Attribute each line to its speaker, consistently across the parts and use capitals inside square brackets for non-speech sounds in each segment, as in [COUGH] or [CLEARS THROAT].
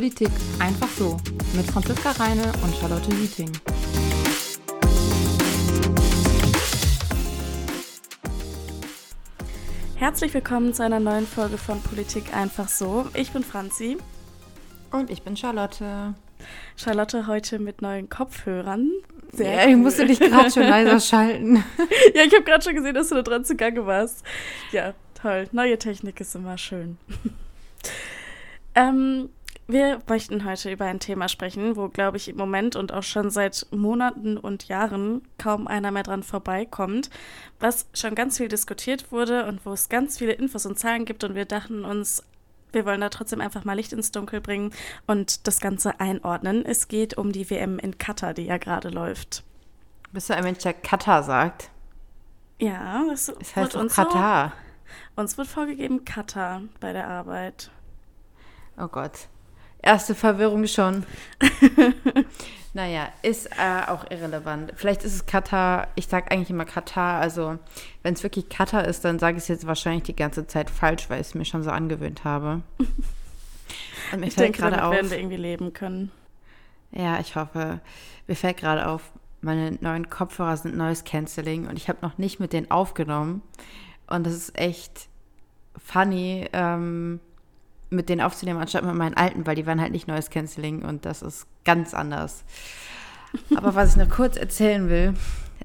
Speaker 1: Politik einfach so mit Franziska Reine und Charlotte Wieting.
Speaker 2: Herzlich willkommen zu einer neuen Folge von Politik einfach so. Ich bin Franzi.
Speaker 1: Und ich bin Charlotte.
Speaker 2: Charlotte heute mit neuen Kopfhörern.
Speaker 1: Sehr ja, ich musste dich gerade schon [LAUGHS] leiser schalten. [LAUGHS]
Speaker 2: ja, ich habe gerade schon gesehen, dass du da dran zugange warst. Ja, toll. Neue Technik ist immer schön. [LAUGHS] ähm, wir möchten heute über ein Thema sprechen, wo, glaube ich, im Moment und auch schon seit Monaten und Jahren kaum einer mehr dran vorbeikommt, was schon ganz viel diskutiert wurde und wo es ganz viele Infos und Zahlen gibt. Und wir dachten uns, wir wollen da trotzdem einfach mal Licht ins Dunkel bringen und das Ganze einordnen. Es geht um die WM in Katar, die ja gerade läuft.
Speaker 1: Bist du ein Mensch, der Katar sagt?
Speaker 2: Ja, das,
Speaker 1: das heißt uns Katar.
Speaker 2: So, uns wird vorgegeben Katar bei der Arbeit.
Speaker 1: Oh Gott. Erste Verwirrung schon. [LAUGHS] naja, ist äh, auch irrelevant. Vielleicht ist es Katar, ich sage eigentlich immer Katar, also wenn es wirklich Katar ist, dann sage ich es jetzt wahrscheinlich die ganze Zeit falsch, weil ich es mir schon so angewöhnt habe. [LAUGHS]
Speaker 2: Und mir ich fällt gerade auf. werden wir irgendwie leben können.
Speaker 1: Ja, ich hoffe. Mir fällt gerade auf, meine neuen Kopfhörer sind neues Canceling und ich habe noch nicht mit denen aufgenommen. Und das ist echt funny. Ähm, mit denen aufzunehmen, anstatt mit meinen alten, weil die waren halt nicht neues Canceling und das ist ganz anders. Aber was ich noch kurz erzählen will,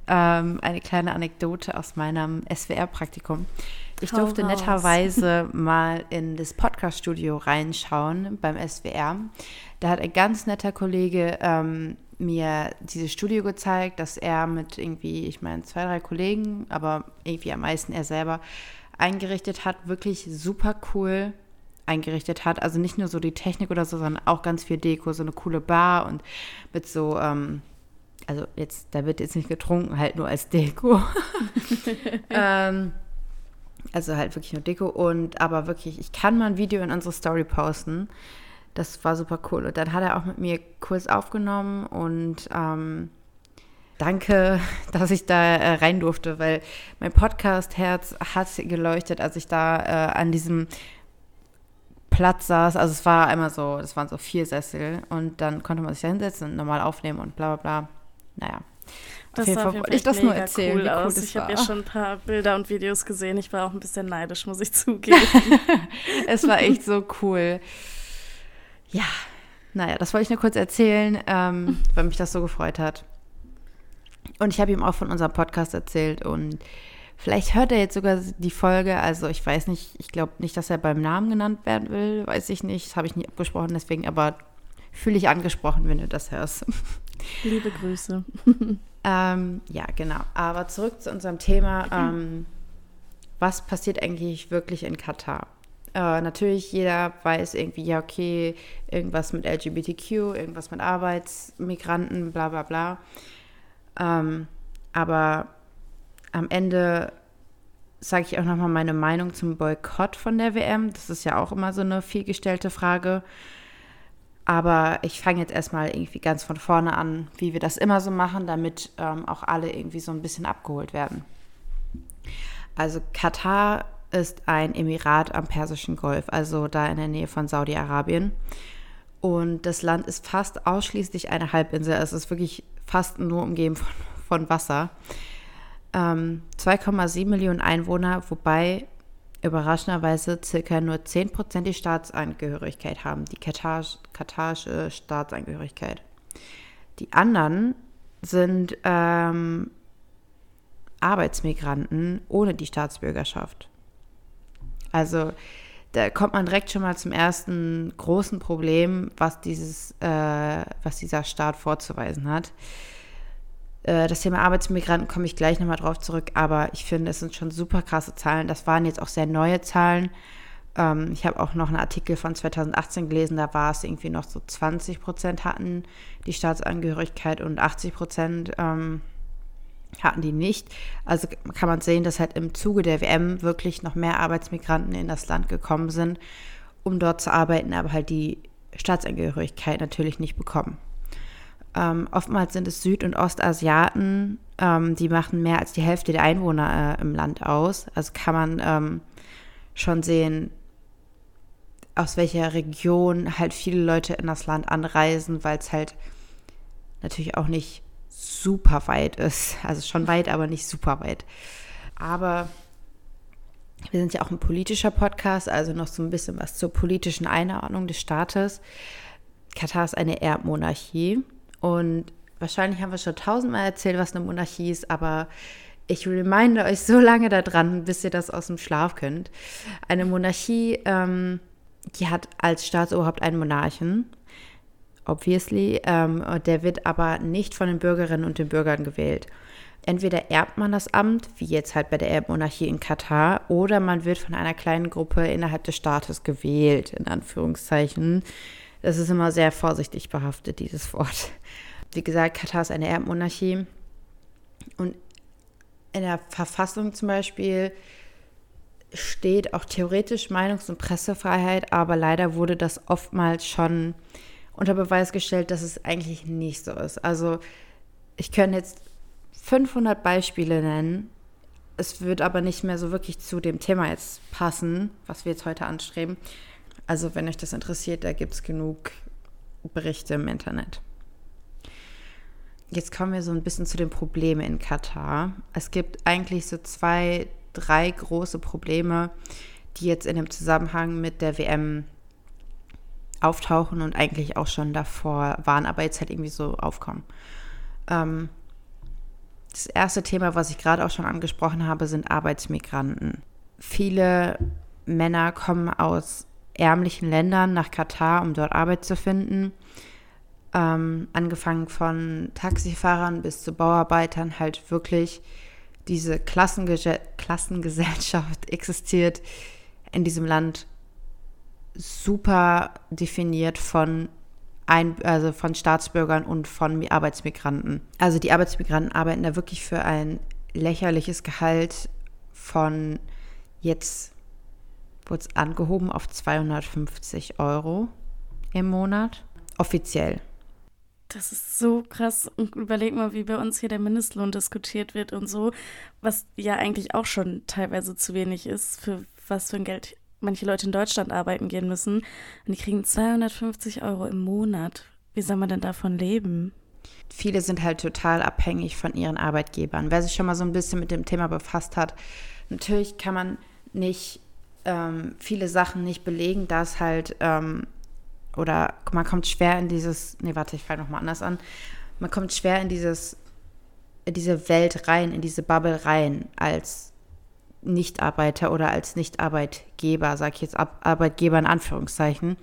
Speaker 1: ähm, eine kleine Anekdote aus meinem SWR-Praktikum. Ich Hau durfte raus. netterweise mal in das Podcast-Studio reinschauen beim SWR. Da hat ein ganz netter Kollege ähm, mir dieses Studio gezeigt, dass er mit irgendwie, ich meine, zwei, drei Kollegen, aber irgendwie am meisten er selber eingerichtet hat. Wirklich super cool eingerichtet hat. Also nicht nur so die Technik oder so, sondern auch ganz viel Deko, so eine coole Bar und mit so, ähm, also jetzt, da wird jetzt nicht getrunken, halt nur als Deko. [LAUGHS] ähm, also halt wirklich nur Deko und aber wirklich, ich kann mal ein Video in unsere Story posten. Das war super cool. Und dann hat er auch mit mir kurz aufgenommen und ähm, danke, [LAUGHS] dass ich da äh, rein durfte, weil mein Podcast-Herz hat geleuchtet, als ich da äh, an diesem Platz saß. Also es war einmal so, das waren so vier Sessel und dann konnte man sich da hinsetzen und normal aufnehmen und bla bla bla. Naja.
Speaker 2: Das auf jeden Fall wollte ich das nur erzählen. Cool aus. ich habe ja schon ein paar Bilder und Videos gesehen. Ich war auch ein bisschen neidisch, muss ich [LAUGHS] zugeben.
Speaker 1: es war echt so cool. Ja, naja, das wollte ich nur kurz erzählen, ähm, weil mich das so gefreut hat. Und ich habe ihm auch von unserem Podcast erzählt und Vielleicht hört er jetzt sogar die Folge. Also ich weiß nicht, ich glaube nicht, dass er beim Namen genannt werden will. Weiß ich nicht. Habe ich nie abgesprochen, deswegen aber fühle ich angesprochen, wenn du das hörst. [LAUGHS]
Speaker 2: Liebe Grüße. [LAUGHS]
Speaker 1: ähm, ja, genau. Aber zurück zu unserem Thema. Ähm, was passiert eigentlich wirklich in Katar? Äh, natürlich, jeder weiß irgendwie, ja, okay, irgendwas mit LGBTQ, irgendwas mit Arbeitsmigranten, bla bla bla. Ähm, aber am Ende sage ich auch nochmal meine Meinung zum Boykott von der WM. Das ist ja auch immer so eine vielgestellte Frage. Aber ich fange jetzt erstmal irgendwie ganz von vorne an, wie wir das immer so machen, damit ähm, auch alle irgendwie so ein bisschen abgeholt werden. Also Katar ist ein Emirat am Persischen Golf, also da in der Nähe von Saudi-Arabien. Und das Land ist fast ausschließlich eine Halbinsel. Es ist wirklich fast nur umgeben von, von Wasser ähm, 2,7 Millionen Einwohner, wobei überraschenderweise circa nur 10% die Staatsangehörigkeit haben, die katarische Staatsangehörigkeit. Die anderen sind ähm, Arbeitsmigranten ohne die Staatsbürgerschaft. Also da kommt man direkt schon mal zum ersten großen Problem, was, dieses, äh, was dieser Staat vorzuweisen hat. Äh, das Thema Arbeitsmigranten komme ich gleich nochmal drauf zurück, aber ich finde, es sind schon super krasse Zahlen. Das waren jetzt auch sehr neue Zahlen. Ähm, ich habe auch noch einen Artikel von 2018 gelesen, da war es irgendwie noch so 20 Prozent hatten die Staatsangehörigkeit und 80 Prozent ähm, hatten die nicht. Also kann man sehen, dass halt im Zuge der WM wirklich noch mehr Arbeitsmigranten in das Land gekommen sind, um dort zu arbeiten, aber halt die Staatsangehörigkeit natürlich nicht bekommen. Ähm, oftmals sind es Süd- und Ostasiaten, ähm, die machen mehr als die Hälfte der Einwohner äh, im Land aus. Also kann man ähm, schon sehen, aus welcher Region halt viele Leute in das Land anreisen, weil es halt natürlich auch nicht super weit ist. Also schon weit, aber nicht super weit. Aber wir sind ja auch ein politischer Podcast, also noch so ein bisschen was zur politischen Einordnung des Staates. Katar ist eine Erbmonarchie und wahrscheinlich haben wir schon tausendmal erzählt, was eine Monarchie ist, aber ich reminde euch so lange daran, bis ihr das aus dem Schlaf könnt. Eine Monarchie, ähm, die hat als Staatsoberhaupt einen Monarchen, obviously, ähm, der wird aber nicht von den Bürgerinnen und den Bürgern gewählt. Entweder erbt man das Amt, wie jetzt halt bei der Erbmonarchie in Katar, oder man wird von einer kleinen Gruppe innerhalb des Staates gewählt, in Anführungszeichen. Das ist immer sehr vorsichtig behaftet, dieses Wort. Wie gesagt, Katar ist eine Erbmonarchie. Und in der Verfassung zum Beispiel steht auch theoretisch Meinungs- und Pressefreiheit, aber leider wurde das oftmals schon unter Beweis gestellt, dass es eigentlich nicht so ist. Also ich könnte jetzt 500 Beispiele nennen. Es wird aber nicht mehr so wirklich zu dem Thema jetzt passen, was wir jetzt heute anstreben. Also wenn euch das interessiert, da gibt es genug Berichte im Internet. Jetzt kommen wir so ein bisschen zu den Problemen in Katar. Es gibt eigentlich so zwei, drei große Probleme, die jetzt in dem Zusammenhang mit der WM auftauchen und eigentlich auch schon davor waren, aber jetzt halt irgendwie so aufkommen. Ähm, das erste Thema, was ich gerade auch schon angesprochen habe, sind Arbeitsmigranten. Viele Männer kommen aus ärmlichen Ländern nach Katar, um dort Arbeit zu finden. Ähm, angefangen von Taxifahrern bis zu Bauarbeitern, halt wirklich diese Klassenge Klassengesellschaft [LAUGHS] existiert in diesem Land super definiert von ein, also von Staatsbürgern und von Arbeitsmigranten. Also die Arbeitsmigranten arbeiten da wirklich für ein lächerliches Gehalt von jetzt wurde es angehoben auf 250 Euro im Monat. Offiziell.
Speaker 2: Das ist so krass. Und überleg mal, wie bei uns hier der Mindestlohn diskutiert wird und so, was ja eigentlich auch schon teilweise zu wenig ist, für was für ein Geld manche Leute in Deutschland arbeiten gehen müssen und die kriegen 250 Euro im Monat. Wie soll man denn davon leben?
Speaker 1: Viele sind halt total abhängig von ihren Arbeitgebern. Wer sich schon mal so ein bisschen mit dem Thema befasst hat, natürlich kann man nicht ähm, viele Sachen nicht belegen, dass halt, ähm, oder man kommt schwer in dieses, nee, warte, ich fange nochmal anders an. Man kommt schwer in dieses, in diese Welt rein, in diese Bubble rein, als Nichtarbeiter oder als Nichtarbeitgeber, sage ich jetzt Ab Arbeitgeber in Anführungszeichen,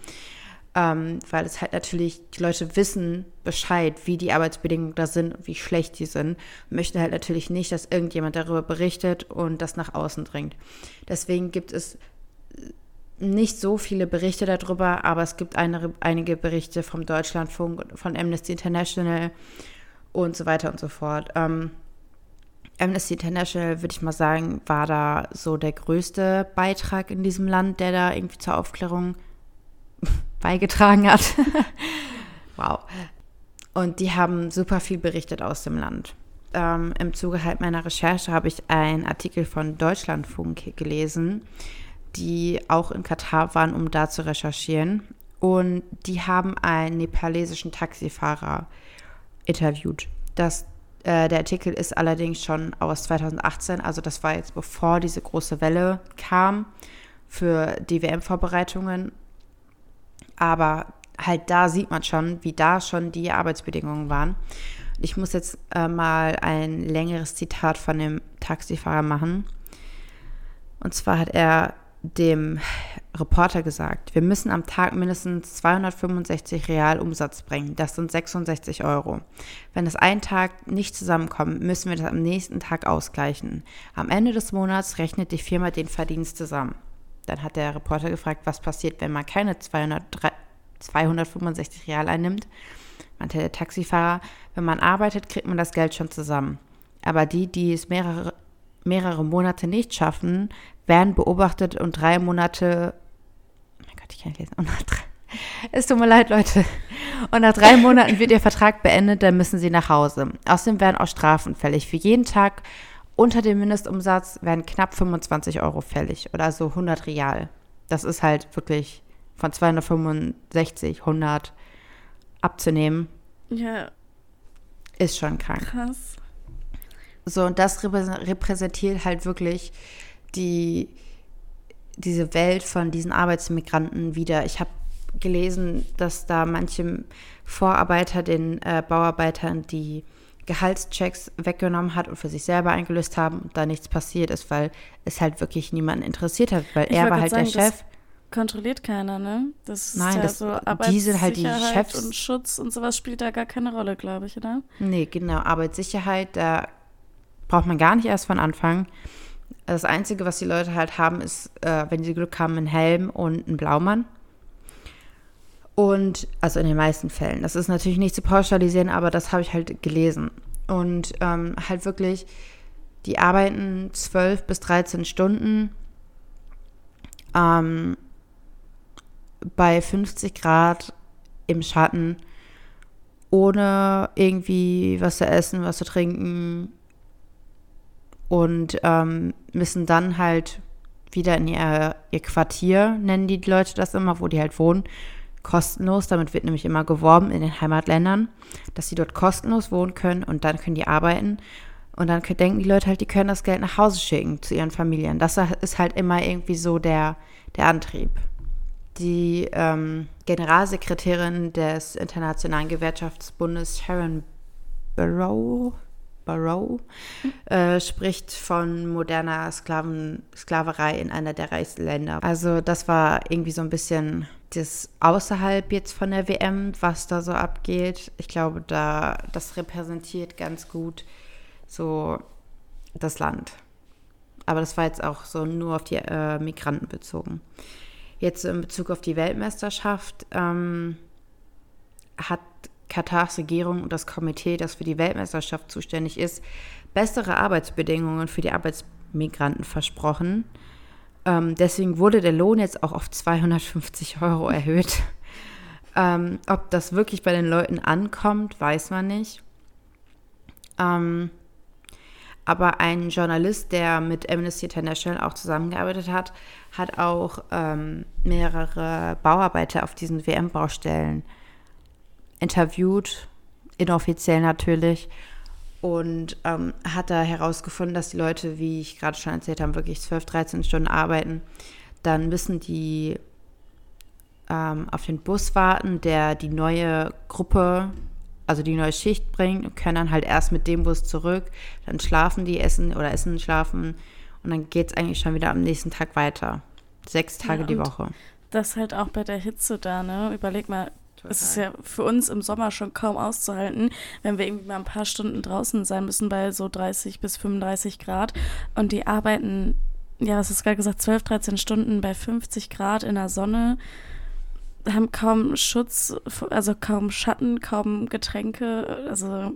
Speaker 1: ähm, weil es halt natürlich, die Leute wissen Bescheid, wie die Arbeitsbedingungen da sind und wie schlecht die sind, möchten halt natürlich nicht, dass irgendjemand darüber berichtet und das nach außen dringt. Deswegen gibt es nicht so viele Berichte darüber, aber es gibt eine, einige Berichte vom Deutschlandfunk, von Amnesty International und so weiter und so fort. Ähm, Amnesty International, würde ich mal sagen, war da so der größte Beitrag in diesem Land, der da irgendwie zur Aufklärung [LAUGHS] beigetragen hat. [LAUGHS] wow. Und die haben super viel berichtet aus dem Land. Ähm, Im Zuge halt meiner Recherche habe ich einen Artikel von Deutschlandfunk gelesen, die auch in Katar waren, um da zu recherchieren. Und die haben einen nepalesischen Taxifahrer interviewt. Das äh, der Artikel ist allerdings schon aus 2018, also das war jetzt bevor diese große Welle kam für die WM-Vorbereitungen. Aber halt da sieht man schon, wie da schon die Arbeitsbedingungen waren. Ich muss jetzt äh, mal ein längeres Zitat von dem Taxifahrer machen. Und zwar hat er dem Reporter gesagt, wir müssen am Tag mindestens 265 Real Umsatz bringen. Das sind 66 Euro. Wenn das einen Tag nicht zusammenkommt, müssen wir das am nächsten Tag ausgleichen. Am Ende des Monats rechnet die Firma den Verdienst zusammen. Dann hat der Reporter gefragt, was passiert, wenn man keine 200, 265 Real einnimmt. Meinte der Taxifahrer, wenn man arbeitet, kriegt man das Geld schon zusammen. Aber die, die es mehrere, mehrere Monate nicht schaffen, werden beobachtet und drei Monate. Oh mein Gott, ich kann nicht lesen. [LAUGHS] Und nach drei, es tut mir leid, Leute. Und nach drei Monaten wird ihr Vertrag beendet, dann müssen sie nach Hause. Außerdem werden auch Strafen fällig. Für jeden Tag unter dem Mindestumsatz werden knapp 25 Euro fällig oder so 100 Real. Das ist halt wirklich von 265, 100 abzunehmen,
Speaker 2: ja.
Speaker 1: ist schon krank.
Speaker 2: Krass.
Speaker 1: So, und das repräsentiert halt wirklich die, diese Welt von diesen Arbeitsmigranten wieder. Ich habe gelesen, dass da manche Vorarbeiter den äh, Bauarbeitern die Gehaltschecks weggenommen hat und für sich selber eingelöst haben und da nichts passiert ist, weil es halt wirklich niemanden interessiert hat, weil ich er war halt sagen, der Chef.
Speaker 2: Kontrolliert keiner, ne? Das ist
Speaker 1: Nein,
Speaker 2: ja
Speaker 1: das,
Speaker 2: so
Speaker 1: die sind halt die Chefs.
Speaker 2: Und Schutz und sowas spielt da gar keine Rolle, glaube ich, oder?
Speaker 1: Nee, genau. Arbeitssicherheit, da braucht man gar nicht erst von Anfang. Das Einzige, was die Leute halt haben, ist, äh, wenn sie Glück haben, ein Helm und ein Blaumann. Und, also in den meisten Fällen. Das ist natürlich nicht zu pauschalisieren, aber das habe ich halt gelesen. Und ähm, halt wirklich, die arbeiten 12 bis 13 Stunden ähm, bei 50 Grad im Schatten, ohne irgendwie was zu essen, was zu trinken. Und ähm, müssen dann halt wieder in ihr, ihr Quartier, nennen die Leute das immer, wo die halt wohnen, kostenlos. Damit wird nämlich immer geworben in den Heimatländern, dass sie dort kostenlos wohnen können und dann können die arbeiten. Und dann denken die Leute halt, die können das Geld nach Hause schicken zu ihren Familien. Das ist halt immer irgendwie so der, der Antrieb. Die ähm, Generalsekretärin des Internationalen Gewerkschaftsbundes Sharon Barrow, Barrow äh, spricht von moderner Sklaven, Sklaverei in einer der reichsten Länder. Also das war irgendwie so ein bisschen das außerhalb jetzt von der WM, was da so abgeht. Ich glaube, da das repräsentiert ganz gut so das Land. Aber das war jetzt auch so nur auf die äh, Migranten bezogen. Jetzt in Bezug auf die Weltmeisterschaft ähm, hat Katars Regierung und das Komitee, das für die Weltmeisterschaft zuständig ist, bessere Arbeitsbedingungen für die Arbeitsmigranten versprochen. Ähm, deswegen wurde der Lohn jetzt auch auf 250 Euro erhöht. [LAUGHS] ähm, ob das wirklich bei den Leuten ankommt, weiß man nicht. Ähm, aber ein Journalist, der mit Amnesty International auch zusammengearbeitet hat, hat auch ähm, mehrere Bauarbeiter auf diesen WM-Baustellen interviewt, inoffiziell natürlich, und ähm, hat da herausgefunden, dass die Leute, wie ich gerade schon erzählt habe, wirklich 12, 13 Stunden arbeiten. Dann müssen die ähm, auf den Bus warten, der die neue Gruppe, also die neue Schicht bringt und können dann halt erst mit dem Bus zurück. Dann schlafen die, essen oder essen, schlafen und dann geht es eigentlich schon wieder am nächsten Tag weiter. Sechs Tage ja, die Woche.
Speaker 2: Das halt auch bei der Hitze da, ne? Überleg mal, es ist ja für uns im Sommer schon kaum auszuhalten, wenn wir irgendwie mal ein paar Stunden draußen sein müssen bei so 30 bis 35 Grad. Und die arbeiten, ja, was hast du gerade gesagt, 12, 13 Stunden bei 50 Grad in der Sonne, haben kaum Schutz, also kaum Schatten, kaum Getränke. Also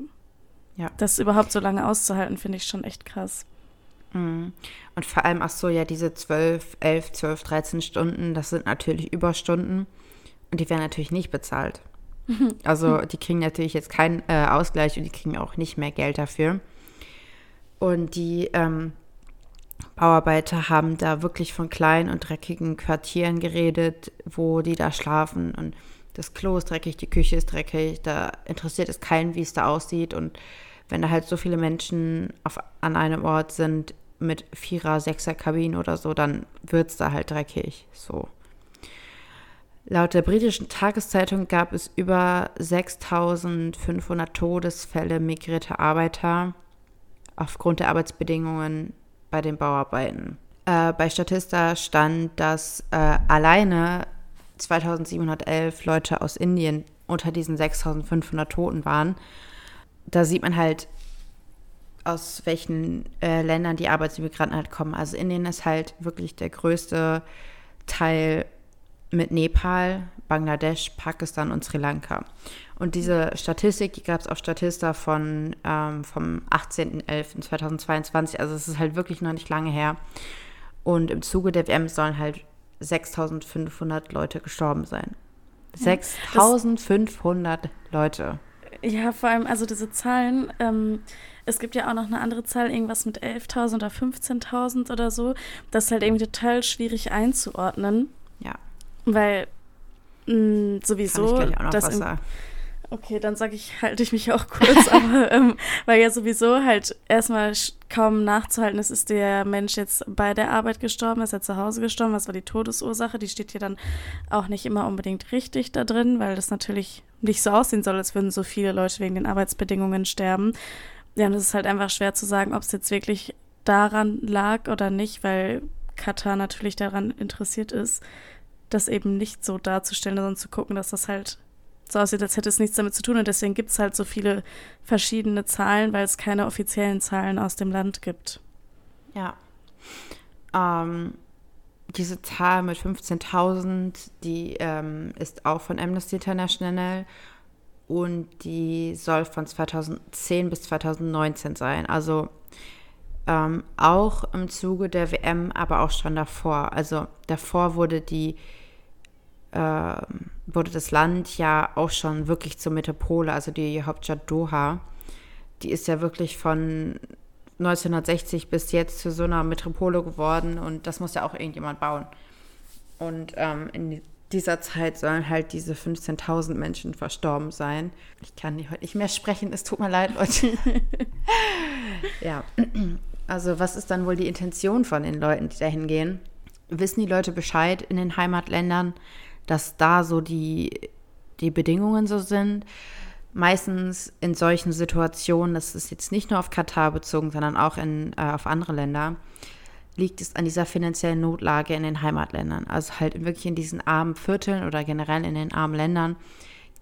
Speaker 2: ja. das überhaupt so lange auszuhalten, finde ich schon echt krass.
Speaker 1: Mhm. Und vor allem, ach so, ja, diese 12, 11, 12, 13 Stunden, das sind natürlich Überstunden. Und die werden natürlich nicht bezahlt. Also die kriegen natürlich jetzt keinen äh, Ausgleich und die kriegen auch nicht mehr Geld dafür. Und die ähm, Bauarbeiter haben da wirklich von kleinen und dreckigen Quartieren geredet, wo die da schlafen. Und das Klo ist dreckig, die Küche ist dreckig, da interessiert es keinen, wie es da aussieht. Und wenn da halt so viele Menschen auf, an einem Ort sind mit Vierer-, Sechser-Kabinen oder so, dann wird es da halt dreckig. So. Laut der britischen Tageszeitung gab es über 6500 Todesfälle migrierter Arbeiter aufgrund der Arbeitsbedingungen bei den Bauarbeiten. Äh, bei Statista stand, dass äh, alleine 2711 Leute aus Indien unter diesen 6500 Toten waren. Da sieht man halt, aus welchen äh, Ländern die Arbeitsmigranten halt kommen. Also Indien ist halt wirklich der größte Teil mit Nepal, Bangladesch, Pakistan und Sri Lanka. Und diese Statistik, die gab es auf Statista von, ähm, vom 18.11.2022, also es ist halt wirklich noch nicht lange her. Und im Zuge der WM sollen halt 6500 Leute gestorben sein. 6500 Leute.
Speaker 2: Ja, vor allem, also diese Zahlen, ähm, es gibt ja auch noch eine andere Zahl, irgendwas mit 11.000 oder 15.000 oder so. Das ist halt irgendwie total schwierig einzuordnen. Weil Mm, sowieso. Kann ich auch noch was sagen. Okay, dann sage ich, halte ich mich auch kurz, [LAUGHS] aber ähm, weil ja sowieso halt erstmal kaum nachzuhalten ist, ist der Mensch jetzt bei der Arbeit gestorben, ist er zu Hause gestorben, was war die Todesursache? Die steht hier dann auch nicht immer unbedingt richtig da drin, weil das natürlich nicht so aussehen soll, als würden so viele Leute wegen den Arbeitsbedingungen sterben. Ja, und es ist halt einfach schwer zu sagen, ob es jetzt wirklich daran lag oder nicht, weil Katar natürlich daran interessiert ist, das eben nicht so darzustellen, sondern zu gucken, dass das halt so aussieht, als hätte es nichts damit zu tun. Und deswegen gibt es halt so viele verschiedene Zahlen, weil es keine offiziellen Zahlen aus dem Land gibt.
Speaker 1: Ja. Ähm, diese Zahl mit 15.000, die ähm, ist auch von Amnesty International und die soll von 2010 bis 2019 sein. Also ähm, auch im Zuge der WM, aber auch schon davor. Also davor wurde die äh, wurde das Land ja auch schon wirklich zur Metropole, also die Hauptstadt Doha. Die ist ja wirklich von 1960 bis jetzt zu so einer Metropole geworden und das muss ja auch irgendjemand bauen. Und ähm, in dieser Zeit sollen halt diese 15.000 Menschen verstorben sein. Ich kann heute nicht mehr sprechen, es tut mir leid, Leute. [LAUGHS] ja, also was ist dann wohl die Intention von den Leuten, die da hingehen? Wissen die Leute Bescheid in den Heimatländern? dass da so die, die Bedingungen so sind. Meistens in solchen Situationen, das ist jetzt nicht nur auf Katar bezogen, sondern auch in, äh, auf andere Länder, liegt es an dieser finanziellen Notlage in den Heimatländern. Also halt wirklich in diesen armen Vierteln oder generell in den armen Ländern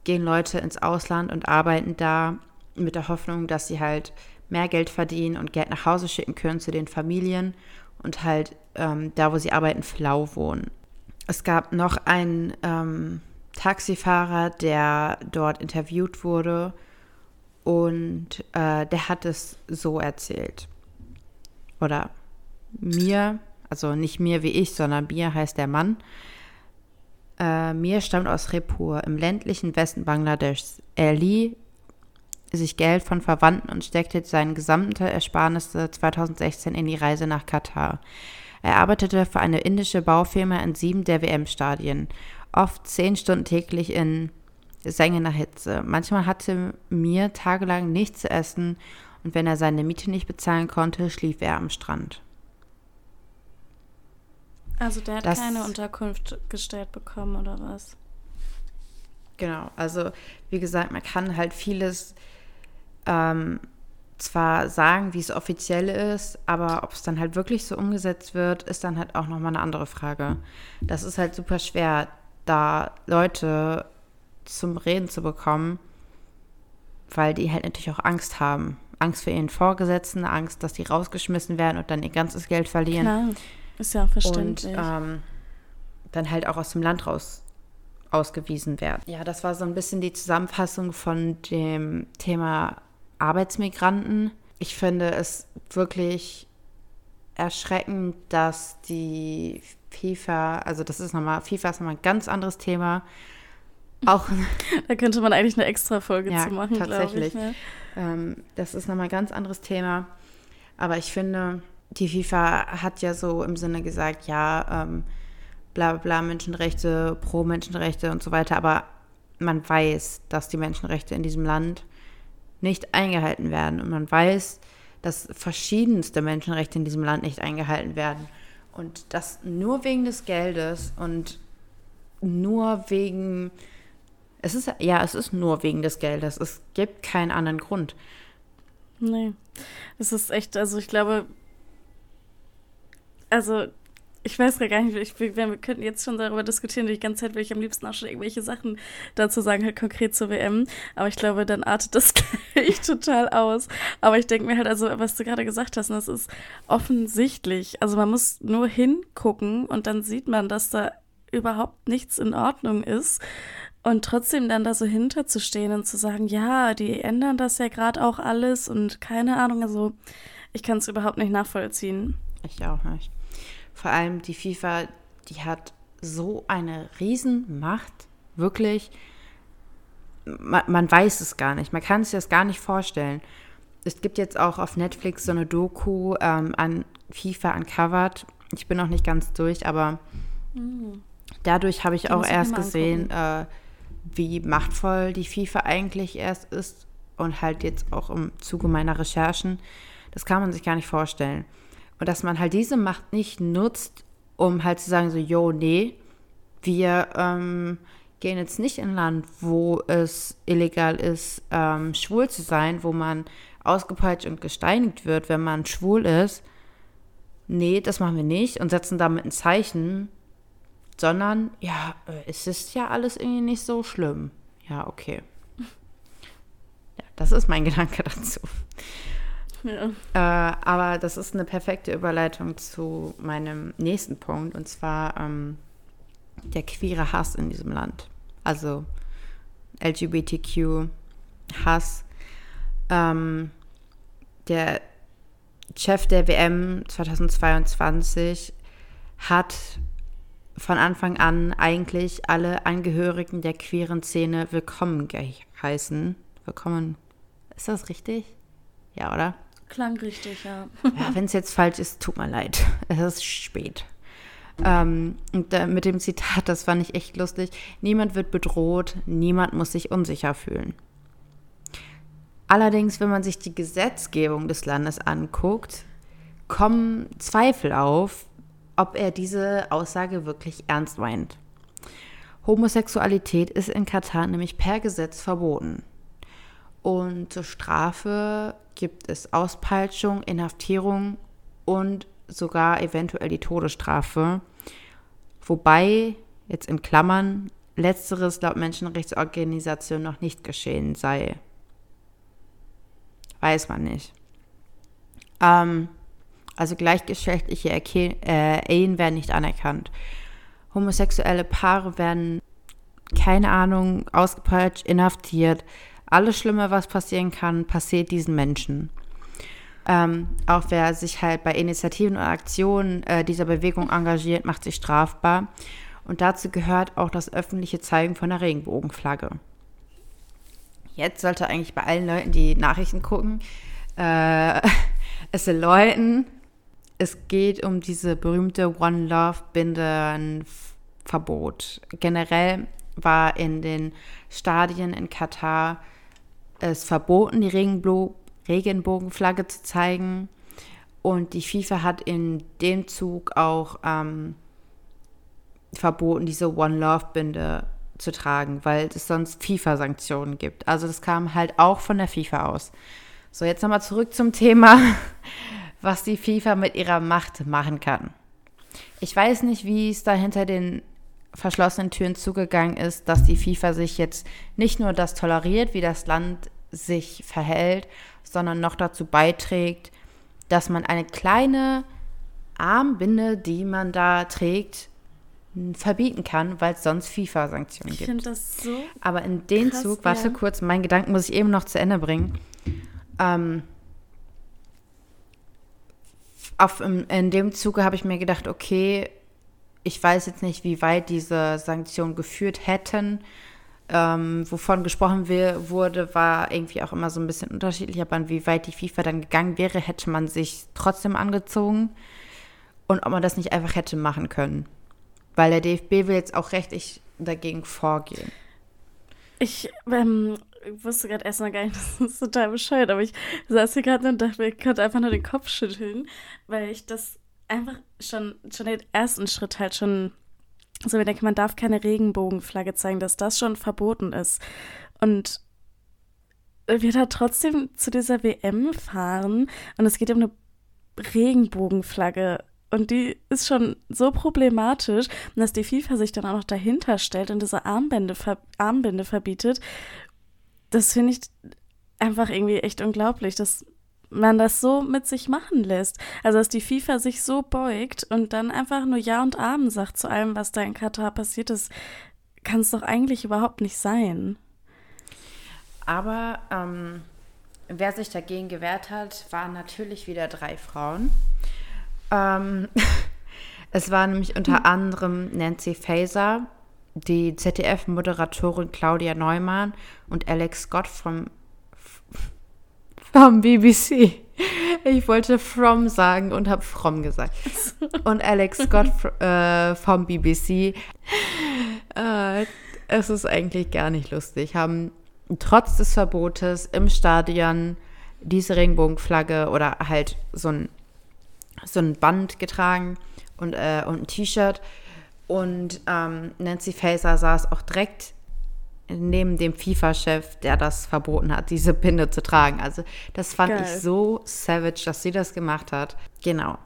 Speaker 1: gehen Leute ins Ausland und arbeiten da mit der Hoffnung, dass sie halt mehr Geld verdienen und Geld nach Hause schicken können zu den Familien und halt ähm, da, wo sie arbeiten, flau wohnen es gab noch einen ähm, Taxifahrer, der dort interviewt wurde und äh, der hat es so erzählt. Oder mir, also nicht mir wie ich, sondern mir heißt der Mann. Äh, mir stammt aus Repur im ländlichen Westen Bangladeschs. Er lieh sich Geld von Verwandten und steckte seine gesamte Ersparnisse 2016 in die Reise nach Katar. Er arbeitete für eine indische Baufirma in sieben der WM-Stadien, oft zehn Stunden täglich in sengender Hitze. Manchmal hatte mir tagelang nichts zu essen und wenn er seine Miete nicht bezahlen konnte, schlief er am Strand.
Speaker 2: Also der hat das, keine Unterkunft gestellt bekommen oder was?
Speaker 1: Genau, also wie gesagt, man kann halt vieles ähm, zwar sagen, wie es offiziell ist, aber ob es dann halt wirklich so umgesetzt wird, ist dann halt auch nochmal eine andere Frage. Das ist halt super schwer, da Leute zum Reden zu bekommen, weil die halt natürlich auch Angst haben. Angst für ihren Vorgesetzten, Angst, dass die rausgeschmissen werden und dann ihr ganzes Geld verlieren.
Speaker 2: Klar, ist ja verständlich.
Speaker 1: Und ähm, dann halt auch aus dem Land raus ausgewiesen werden. Ja, das war so ein bisschen die Zusammenfassung von dem Thema Arbeitsmigranten. Ich finde es wirklich erschreckend, dass die FIFA, also das ist nochmal, FIFA ist nochmal ein ganz anderes Thema.
Speaker 2: Auch [LAUGHS] da könnte man eigentlich eine extra Folge ja, zu machen, tatsächlich. Ich, ne?
Speaker 1: ähm, das ist nochmal ein ganz anderes Thema. Aber ich finde, die FIFA hat ja so im Sinne gesagt, ja, ähm, bla bla Menschenrechte, pro Menschenrechte und so weiter. Aber man weiß, dass die Menschenrechte in diesem Land nicht eingehalten werden. Und man weiß, dass verschiedenste Menschenrechte in diesem Land nicht eingehalten werden. Und das nur wegen des Geldes und nur wegen. Es ist ja, es ist nur wegen des Geldes. Es gibt keinen anderen Grund.
Speaker 2: Nee. Es ist echt, also ich glaube, also ich weiß gar nicht, ich, wir, wir könnten jetzt schon darüber diskutieren. Die ganze Zeit will ich am liebsten auch schon irgendwelche Sachen dazu sagen, halt konkret zur WM. Aber ich glaube, dann artet das [LAUGHS] gleich total aus. Aber ich denke mir halt, also, was du gerade gesagt hast, das ist offensichtlich. Also, man muss nur hingucken und dann sieht man, dass da überhaupt nichts in Ordnung ist. Und trotzdem dann da so hinterzustehen und zu sagen, ja, die ändern das ja gerade auch alles und keine Ahnung, also ich kann es überhaupt nicht nachvollziehen.
Speaker 1: Ich auch nicht. Vor allem die FIFA, die hat so eine Riesenmacht, wirklich. Man, man weiß es gar nicht, man kann sich das gar nicht vorstellen. Es gibt jetzt auch auf Netflix so eine Doku ähm, an FIFA Uncovered. Ich bin noch nicht ganz durch, aber mhm. Dadurch habe ich auch erst gesehen, äh, wie machtvoll die FIFA eigentlich erst ist und halt jetzt auch im Zuge meiner Recherchen. Das kann man sich gar nicht vorstellen. Und dass man halt diese Macht nicht nutzt, um halt zu sagen, so, yo, nee, wir ähm, gehen jetzt nicht in ein Land, wo es illegal ist, ähm, schwul zu sein, wo man ausgepeitscht und gesteinigt wird, wenn man schwul ist. Nee, das machen wir nicht und setzen damit ein Zeichen, sondern ja, äh, es ist ja alles irgendwie nicht so schlimm. Ja, okay. [LAUGHS] Ja, das ist mein [LAUGHS] Gedanke dazu. Ja. Äh, aber das ist eine perfekte Überleitung zu meinem nächsten Punkt und zwar ähm, der queere Hass in diesem Land. Also LGBTQ-Hass. Ähm, der Chef der WM 2022 hat von Anfang an eigentlich alle Angehörigen der queeren Szene willkommen geheißen. Willkommen. Ist das richtig? Ja, oder?
Speaker 2: Klang richtig, ja.
Speaker 1: ja Wenn es jetzt falsch ist, tut mir leid. Es ist spät. Ähm, und äh, mit dem Zitat, das fand ich echt lustig. Niemand wird bedroht, niemand muss sich unsicher fühlen. Allerdings, wenn man sich die Gesetzgebung des Landes anguckt, kommen Zweifel auf, ob er diese Aussage wirklich ernst meint. Homosexualität ist in Katar nämlich per Gesetz verboten. Und zur Strafe gibt es Auspeitschung, Inhaftierung und sogar eventuell die Todesstrafe. Wobei, jetzt in Klammern, letzteres laut Menschenrechtsorganisation noch nicht geschehen sei. Weiß man nicht. Ähm, also gleichgeschlechtliche äh, Ehen werden nicht anerkannt. Homosexuelle Paare werden, keine Ahnung, ausgepeitscht, inhaftiert. Alles Schlimme, was passieren kann, passiert diesen Menschen. Ähm, auch wer sich halt bei Initiativen und Aktionen äh, dieser Bewegung engagiert, macht sich strafbar. Und dazu gehört auch das öffentliche Zeigen von der Regenbogenflagge. Jetzt sollte eigentlich bei allen Leuten, die Nachrichten gucken, äh, [LAUGHS] es läuten. Es geht um diese berühmte One Love Bindenverbot. Generell war in den Stadien in Katar es verboten, die Regenbo Regenbogenflagge zu zeigen. Und die FIFA hat in dem Zug auch ähm, verboten, diese One Love Binde zu tragen, weil es sonst FIFA-Sanktionen gibt. Also das kam halt auch von der FIFA aus. So, jetzt nochmal zurück zum Thema, [LAUGHS] was die FIFA mit ihrer Macht machen kann. Ich weiß nicht, wie es da hinter den verschlossenen Türen zugegangen ist, dass die FIFA sich jetzt nicht nur das toleriert, wie das Land sich verhält, sondern noch dazu beiträgt, dass man eine kleine Armbinde, die man da trägt, verbieten kann, weil es sonst FIFA-Sanktionen gibt. Ich
Speaker 2: finde das so.
Speaker 1: Aber in den krass, Zug, warte ja. kurz, meinen Gedanken muss ich eben noch zu Ende bringen. Ähm, auf, in, in dem Zuge habe ich mir gedacht, okay, ich weiß jetzt nicht, wie weit diese Sanktionen geführt hätten, ähm, wovon gesprochen wurde, war irgendwie auch immer so ein bisschen unterschiedlich, aber inwieweit die FIFA dann gegangen wäre, hätte man sich trotzdem angezogen und ob man das nicht einfach hätte machen können. Weil der DFB will jetzt auch rechtlich dagegen vorgehen.
Speaker 2: Ich ähm, wusste gerade erst mal gar nicht, [LAUGHS] das ist total bescheuert, aber ich saß hier gerade und dachte, ich könnte einfach nur den Kopf schütteln, weil ich das einfach schon, schon den ersten Schritt halt schon so, ich denke, man darf keine Regenbogenflagge zeigen, dass das schon verboten ist. Und wir da trotzdem zu dieser WM fahren und es geht um eine Regenbogenflagge. Und die ist schon so problematisch, dass die FIFA sich dann auch noch dahinter stellt und diese Armbände, Armbinde verbietet. Das finde ich einfach irgendwie echt unglaublich. Das man das so mit sich machen lässt. Also, dass die FIFA sich so beugt und dann einfach nur Ja und Amen sagt zu allem, was da in Katar passiert ist, kann es doch eigentlich überhaupt nicht sein.
Speaker 1: Aber ähm, wer sich dagegen gewehrt hat, waren natürlich wieder drei Frauen. Ähm, [LAUGHS] es war nämlich unter hm. anderem Nancy Faeser, die ZDF-Moderatorin Claudia Neumann und Alex Scott vom vom BBC. Ich wollte From sagen und habe From gesagt. [LAUGHS] Und Alex Scott äh, vom BBC. Äh, es ist eigentlich gar nicht lustig. Haben trotz des Verbotes im Stadion diese Regenbogenflagge oder halt so ein, so ein Band getragen und, äh, und ein T-Shirt. Und ähm, Nancy Faeser saß auch direkt neben dem FIFA-Chef, der das verboten hat, diese Pinde zu tragen. Also das fand Geil. ich so savage, dass sie das gemacht hat. Genau.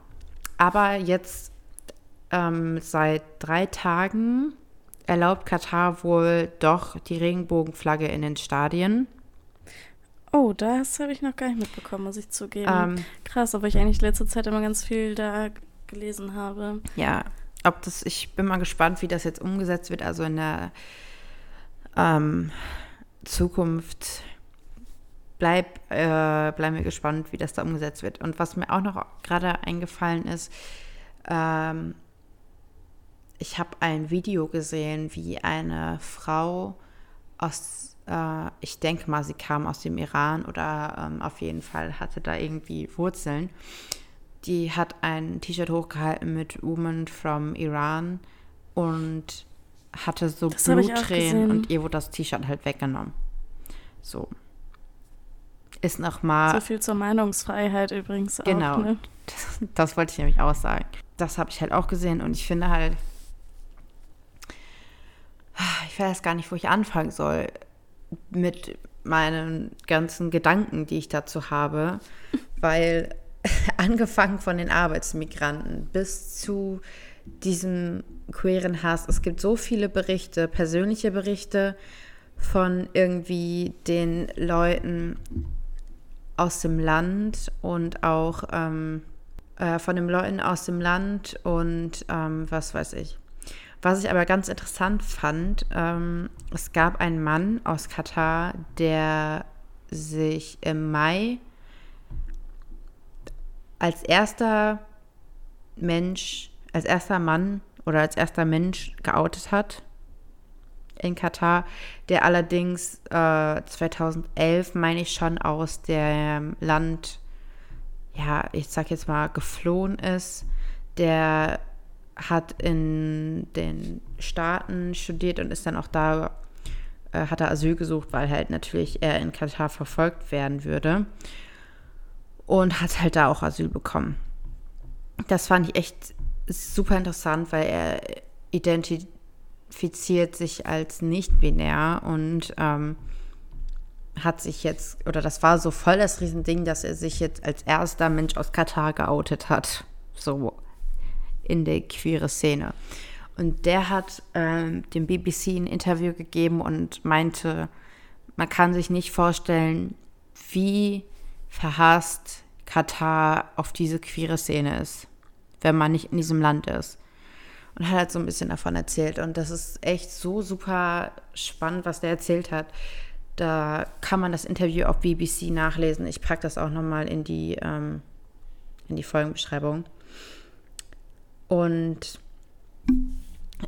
Speaker 1: Aber jetzt ähm, seit drei Tagen erlaubt Katar wohl doch die Regenbogenflagge in den Stadien.
Speaker 2: Oh, das habe ich noch gar nicht mitbekommen, muss ich zugeben. Ähm, Krass, aber ich eigentlich letzte Zeit immer ganz viel da gelesen habe.
Speaker 1: Ja, ob das, ich bin mal gespannt, wie das jetzt umgesetzt wird. Also in der ähm, Zukunft bleib, äh, bleiben wir gespannt, wie das da umgesetzt wird. Und was mir auch noch gerade eingefallen ist, ähm, ich habe ein Video gesehen, wie eine Frau aus, äh, ich denke mal, sie kam aus dem Iran oder ähm, auf jeden Fall hatte da irgendwie Wurzeln. Die hat ein T-Shirt hochgehalten mit Woman from Iran und hatte so das Bluttränen und ihr wurde das T-Shirt halt weggenommen. So. Ist nochmal.
Speaker 2: So viel zur Meinungsfreiheit übrigens
Speaker 1: genau.
Speaker 2: auch. Genau. Ne?
Speaker 1: Das, das wollte ich nämlich auch sagen. Das habe ich halt auch gesehen und ich finde halt, ich weiß gar nicht, wo ich anfangen soll mit meinen ganzen Gedanken, die ich dazu habe, weil [LAUGHS] angefangen von den Arbeitsmigranten bis zu diesem queeren Hass, es gibt so viele Berichte, persönliche Berichte von irgendwie den Leuten aus dem Land und auch ähm, äh, von den Leuten aus dem Land und ähm, was weiß ich. Was ich aber ganz interessant fand, ähm, es gab einen Mann aus Katar, der sich im Mai als erster Mensch, als erster Mann oder als erster Mensch geoutet hat in Katar, der allerdings äh, 2011, meine ich schon, aus dem Land, ja, ich sag jetzt mal, geflohen ist. Der hat in den Staaten studiert und ist dann auch da, äh, hat er Asyl gesucht, weil halt natürlich er in Katar verfolgt werden würde. Und hat halt da auch Asyl bekommen. Das fand ich echt super interessant, weil er identifiziert sich als nicht-binär und ähm, hat sich jetzt, oder das war so voll das Riesending, dass er sich jetzt als erster Mensch aus Katar geoutet hat. So in der queere Szene. Und der hat ähm, dem BBC ein Interview gegeben und meinte, man kann sich nicht vorstellen, wie verhasst Katar auf diese queere Szene ist, wenn man nicht in diesem Land ist. Und hat halt so ein bisschen davon erzählt. Und das ist echt so super spannend, was der erzählt hat. Da kann man das Interview auf BBC nachlesen. Ich packe das auch nochmal in die, ähm, in die Folgenbeschreibung. Und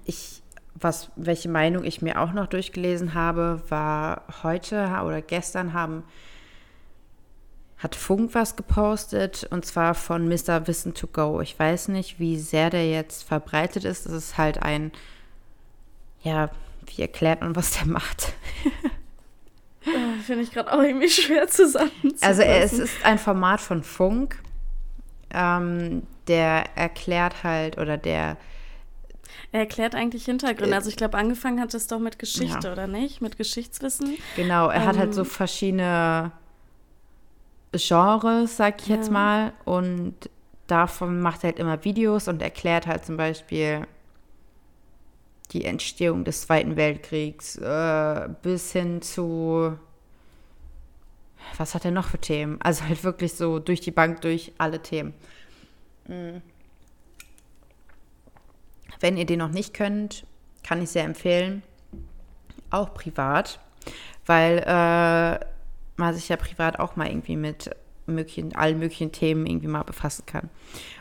Speaker 1: ich, was, welche Meinung ich mir auch noch durchgelesen habe, war heute oder gestern haben hat Funk was gepostet und zwar von Mr. Wissen to Go. Ich weiß nicht, wie sehr der jetzt verbreitet ist. Das ist halt ein, ja, wie erklärt man, was der macht?
Speaker 2: Äh, [LAUGHS] finde ich gerade auch irgendwie schwer zusammenzufassen.
Speaker 1: Also es ist ein Format von Funk, ähm, der erklärt halt oder der
Speaker 2: er erklärt eigentlich Hintergründe. Äh, also ich glaube, angefangen hat es doch mit Geschichte, ja. oder nicht? Mit Geschichtswissen.
Speaker 1: Genau, er ähm, hat halt so ähm, verschiedene Genres, sag ich ja. jetzt mal. Und davon macht er halt immer Videos und erklärt halt zum Beispiel die Entstehung des Zweiten Weltkriegs äh, bis hin zu was hat er noch für Themen? Also halt wirklich so durch die Bank, durch alle Themen. Mhm. Wenn ihr den noch nicht könnt, kann ich sehr empfehlen. Auch privat, weil äh, man sich ja privat auch mal irgendwie mit möglichen, allen möglichen Themen irgendwie mal befassen kann.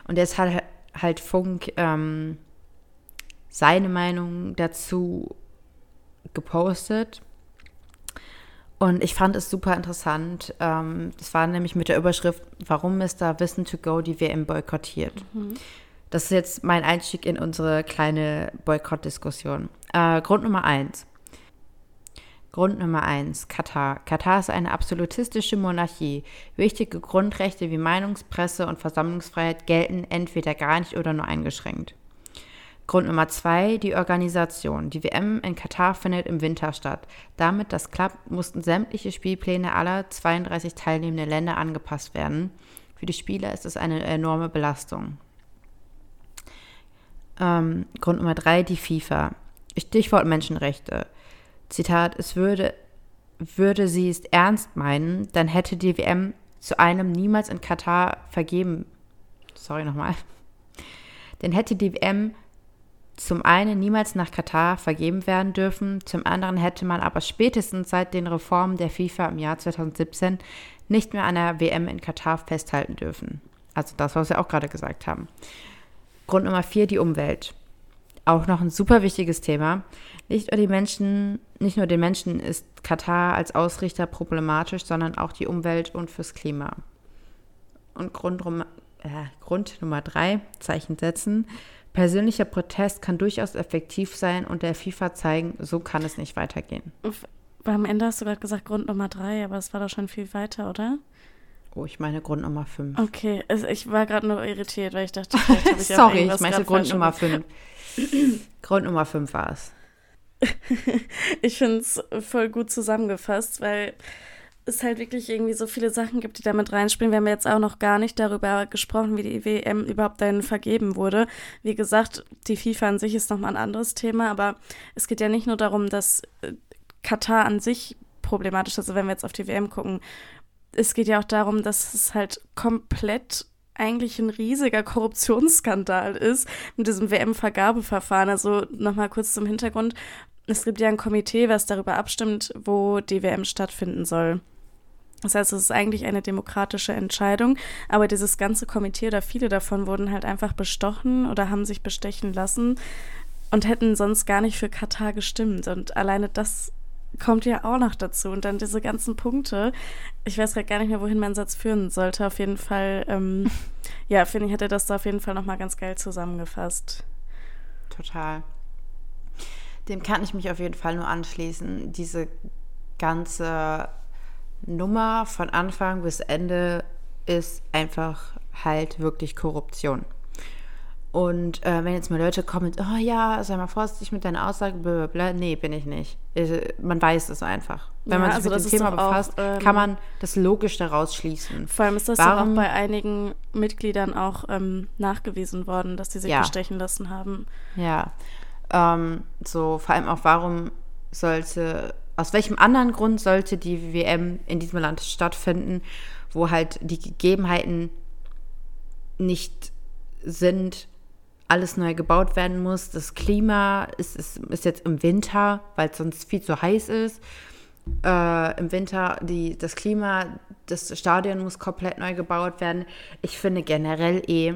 Speaker 1: Und jetzt hat halt Funk ähm, seine Meinung dazu gepostet Und ich fand es super interessant. Ähm, das war nämlich mit der Überschrift, warum Mr. Wissen to Go die WM boykottiert. Mhm. Das ist jetzt mein Einstieg in unsere kleine Boykott-Diskussion. Äh, Grund Nummer eins. Grund Nummer eins, Katar. Katar ist eine absolutistische Monarchie. Wichtige Grundrechte wie Meinungs-, Presse- und Versammlungsfreiheit gelten entweder gar nicht oder nur eingeschränkt. Grund Nummer zwei, die Organisation. Die WM in Katar findet im Winter statt. Damit das klappt, mussten sämtliche Spielpläne aller 32 teilnehmenden Länder angepasst werden. Für die Spieler ist es eine enorme Belastung. Ähm, Grund Nummer drei, die FIFA. Stichwort Menschenrechte. Zitat, es würde, würde sie es ernst meinen, dann hätte die WM zu einem niemals in Katar vergeben. Sorry nochmal. Dann hätte die WM zum einen niemals nach Katar vergeben werden dürfen, zum anderen hätte man aber spätestens seit den Reformen der FIFA im Jahr 2017 nicht mehr an der WM in Katar festhalten dürfen. Also das, was wir auch gerade gesagt haben. Grund Nummer vier, die Umwelt. Auch noch ein super wichtiges Thema. Nicht nur, die Menschen, nicht nur den Menschen ist Katar als Ausrichter problematisch, sondern auch die Umwelt und fürs Klima. Und Grund, äh, Grund Nummer drei, Zeichen setzen. Persönlicher Protest kann durchaus effektiv sein und der FIFA zeigen, so kann es nicht weitergehen.
Speaker 2: Am Ende hast du gerade gesagt Grund Nummer drei, aber es war doch schon viel weiter, oder?
Speaker 1: Oh, ich meine Grund Nummer fünf.
Speaker 2: Okay, also ich war gerade nur irritiert, weil ich dachte, vielleicht
Speaker 1: habe ich [LAUGHS] Sorry, ich meinte Grund Nummer fünf. [CLEARS THROAT] Grund Nummer fünf war es. [LAUGHS]
Speaker 2: ich finde es voll gut zusammengefasst, weil es halt wirklich irgendwie so viele Sachen gibt, die damit reinspielen. Wir haben jetzt auch noch gar nicht darüber gesprochen, wie die WM überhaupt dahin vergeben wurde. Wie gesagt, die FIFA an sich ist nochmal ein anderes Thema, aber es geht ja nicht nur darum, dass äh, Katar an sich problematisch ist, also wenn wir jetzt auf die WM gucken. Es geht ja auch darum, dass es halt komplett eigentlich ein riesiger Korruptionsskandal ist mit diesem WM-Vergabeverfahren. Also nochmal kurz zum Hintergrund. Es gibt ja ein Komitee, was darüber abstimmt, wo die WM stattfinden soll. Das heißt, es ist eigentlich eine demokratische Entscheidung, aber dieses ganze Komitee oder viele davon wurden halt einfach bestochen oder haben sich bestechen lassen und hätten sonst gar nicht für Katar gestimmt. Und alleine das kommt ja auch noch dazu. Und dann diese ganzen Punkte. Ich weiß gerade gar nicht mehr, wohin mein Satz führen sollte. Auf jeden Fall, ähm, [LAUGHS] ja, finde ich, hat er das da auf jeden Fall nochmal ganz geil zusammengefasst.
Speaker 1: Total. Dem kann ich mich auf jeden Fall nur anschließen. Diese ganze Nummer von Anfang bis Ende ist einfach halt wirklich Korruption. Und äh, wenn jetzt mal Leute kommen, oh ja, sei mal vorsichtig mit deiner Aussage, blablabla. nee, bin ich nicht. Ich, man weiß es einfach. Wenn ja, man sich also mit dem Thema befasst, auch, ähm, kann man das logisch daraus schließen.
Speaker 2: Vor allem ist das Warum, auch bei einigen Mitgliedern auch ähm, nachgewiesen worden, dass die sich ja. bestechen lassen haben.
Speaker 1: Ja, ähm, so vor allem auch, warum sollte, aus welchem anderen Grund sollte die WM in diesem Land stattfinden, wo halt die Gegebenheiten nicht sind, alles neu gebaut werden muss. Das Klima ist, ist, ist jetzt im Winter, weil es sonst viel zu heiß ist. Äh, Im Winter die, das Klima, das Stadion muss komplett neu gebaut werden. Ich finde generell eh,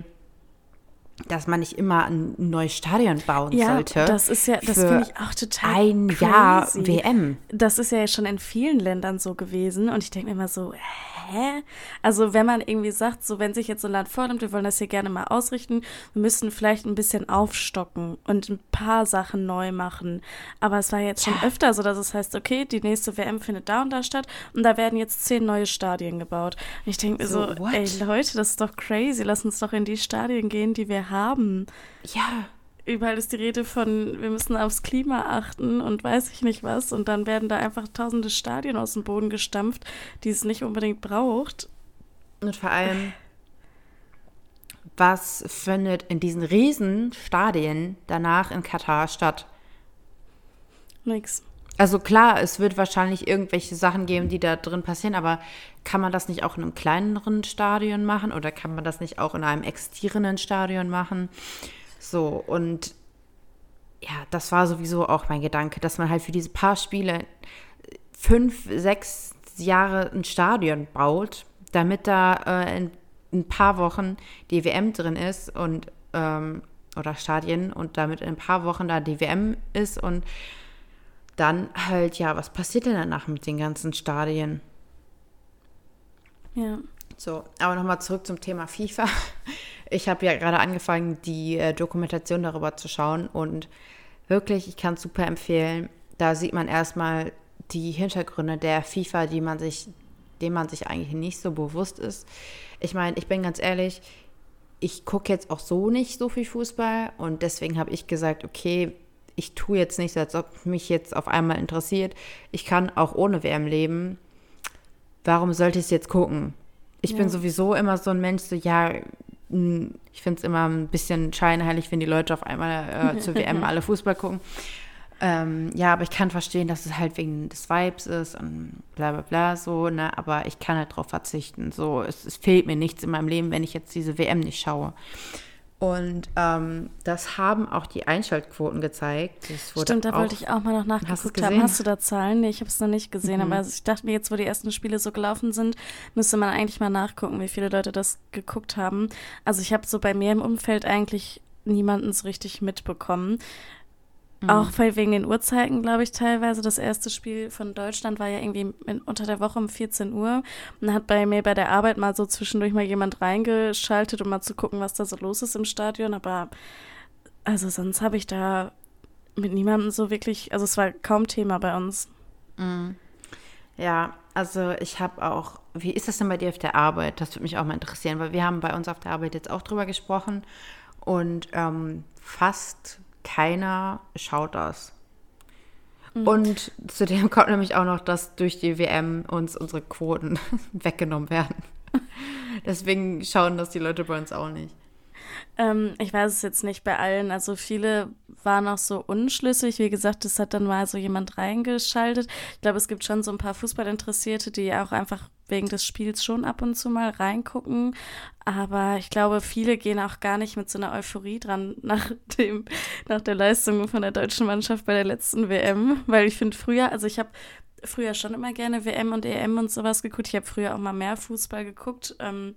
Speaker 1: dass man nicht immer ein neues Stadion bauen ja, sollte.
Speaker 2: Das ist ja, das finde ich auch total.
Speaker 1: Ein crazy. Jahr WM.
Speaker 2: Das ist ja schon in vielen Ländern so gewesen. Und ich denke mir immer so, hä? Also wenn man irgendwie sagt, so wenn sich jetzt so ein Land vornimmt, wir wollen das hier gerne mal ausrichten, wir müssen vielleicht ein bisschen aufstocken und ein paar Sachen neu machen. Aber es war jetzt schon ja. öfter so, dass es heißt, okay, die nächste WM findet da und da statt und da werden jetzt zehn neue Stadien gebaut. Und ich denke mir so, so ey Leute, das ist doch crazy, lass uns doch in die Stadien gehen, die wir haben.
Speaker 1: Ja
Speaker 2: überall ist die Rede von, wir müssen aufs Klima achten und weiß ich nicht was. Und dann werden da einfach tausende Stadien aus dem Boden gestampft, die es nicht unbedingt braucht.
Speaker 1: Und vor allem, was findet in diesen riesen Stadien danach in Katar statt?
Speaker 2: Nix.
Speaker 1: Also klar, es wird wahrscheinlich irgendwelche Sachen geben, die da drin passieren, aber kann man das nicht auch in einem kleineren Stadion machen oder kann man das nicht auch in einem existierenden Stadion machen? So, und ja, das war sowieso auch mein Gedanke, dass man halt für diese paar Spiele fünf, sechs Jahre ein Stadion baut, damit da äh, in ein paar Wochen die WM drin ist und ähm, oder Stadien und damit in ein paar Wochen da die WM ist und dann halt, ja, was passiert denn danach mit den ganzen Stadien?
Speaker 2: Ja.
Speaker 1: So, aber nochmal zurück zum Thema FIFA. Ich habe ja gerade angefangen, die äh, Dokumentation darüber zu schauen und wirklich, ich kann es super empfehlen. Da sieht man erstmal die Hintergründe der FIFA, die man sich, dem man sich eigentlich nicht so bewusst ist. Ich meine, ich bin ganz ehrlich, ich gucke jetzt auch so nicht so viel Fußball und deswegen habe ich gesagt, okay, ich tue jetzt nicht, als ob mich jetzt auf einmal interessiert. Ich kann auch ohne WM leben. Warum sollte ich es jetzt gucken? Ich ja. bin sowieso immer so ein Mensch, so ja, hm, ich finde es immer ein bisschen scheinheilig, wenn die Leute auf einmal äh, [LAUGHS] zur WM alle Fußball gucken. Ähm, ja, aber ich kann verstehen, dass es halt wegen des Vibes ist und bla bla bla so, ne? Aber ich kann halt darauf verzichten. So, es, es, fehlt mir nichts in meinem Leben, wenn ich jetzt diese WM nicht schaue. Und ähm, das haben auch die Einschaltquoten gezeigt.
Speaker 2: Stimmt, da wollte ich auch mal noch nachgeguckt haben. Hast du da Zahlen? Nee, ich habe es noch nicht gesehen. Mhm. Aber ich dachte mir, jetzt, wo die ersten Spiele so gelaufen sind, müsste man eigentlich mal nachgucken, wie viele Leute das geguckt haben. Also ich habe so bei mir im Umfeld eigentlich niemanden so richtig mitbekommen. Mhm. Auch weil wegen den Uhrzeiten, glaube ich, teilweise. Das erste Spiel von Deutschland war ja irgendwie in, unter der Woche um 14 Uhr. Und hat bei mir bei der Arbeit mal so zwischendurch mal jemand reingeschaltet, um mal zu gucken, was da so los ist im Stadion. Aber also sonst habe ich da mit niemandem so wirklich, also es war kaum Thema bei uns.
Speaker 1: Mhm. Ja, also ich habe auch, wie ist das denn bei dir auf der Arbeit? Das würde mich auch mal interessieren, weil wir haben bei uns auf der Arbeit jetzt auch drüber gesprochen und ähm, fast keiner schaut das. Mhm. Und zudem kommt nämlich auch noch, dass durch die WM uns unsere Quoten [LAUGHS] weggenommen werden. [LAUGHS] Deswegen schauen das die Leute bei uns auch nicht.
Speaker 2: Ähm, ich weiß es jetzt nicht bei allen. Also viele waren auch so unschlüssig. Wie gesagt, es hat dann mal so jemand reingeschaltet. Ich glaube, es gibt schon so ein paar Fußballinteressierte, die auch einfach wegen des Spiels schon ab und zu mal reingucken. Aber ich glaube, viele gehen auch gar nicht mit so einer Euphorie dran nach, dem, nach der Leistung von der deutschen Mannschaft bei der letzten WM. Weil ich finde früher, also ich habe früher schon immer gerne WM und EM und sowas geguckt. Ich habe früher auch mal mehr Fußball geguckt. Ähm,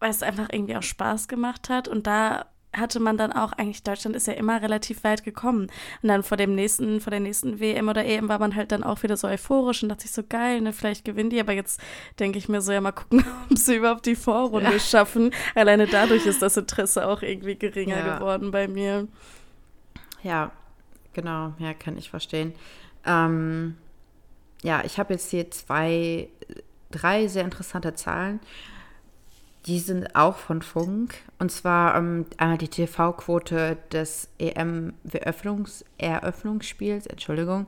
Speaker 2: weil es einfach irgendwie auch Spaß gemacht hat. Und da hatte man dann auch, eigentlich Deutschland ist ja immer relativ weit gekommen. Und dann vor dem nächsten, vor der nächsten WM oder EM war man halt dann auch wieder so euphorisch und dachte sich so geil, ne, vielleicht gewinnen die. Aber jetzt denke ich mir so, ja, mal gucken, [LAUGHS] ob sie überhaupt die Vorrunde ja. schaffen. Alleine dadurch ist das Interesse auch irgendwie geringer ja. geworden bei mir.
Speaker 1: Ja, genau, ja, kann ich verstehen. Ähm, ja, ich habe jetzt hier zwei, drei sehr interessante Zahlen. Die sind auch von Funk. Und zwar ähm, einmal die TV-Quote des EM-Eröffnungsspiels, Entschuldigung.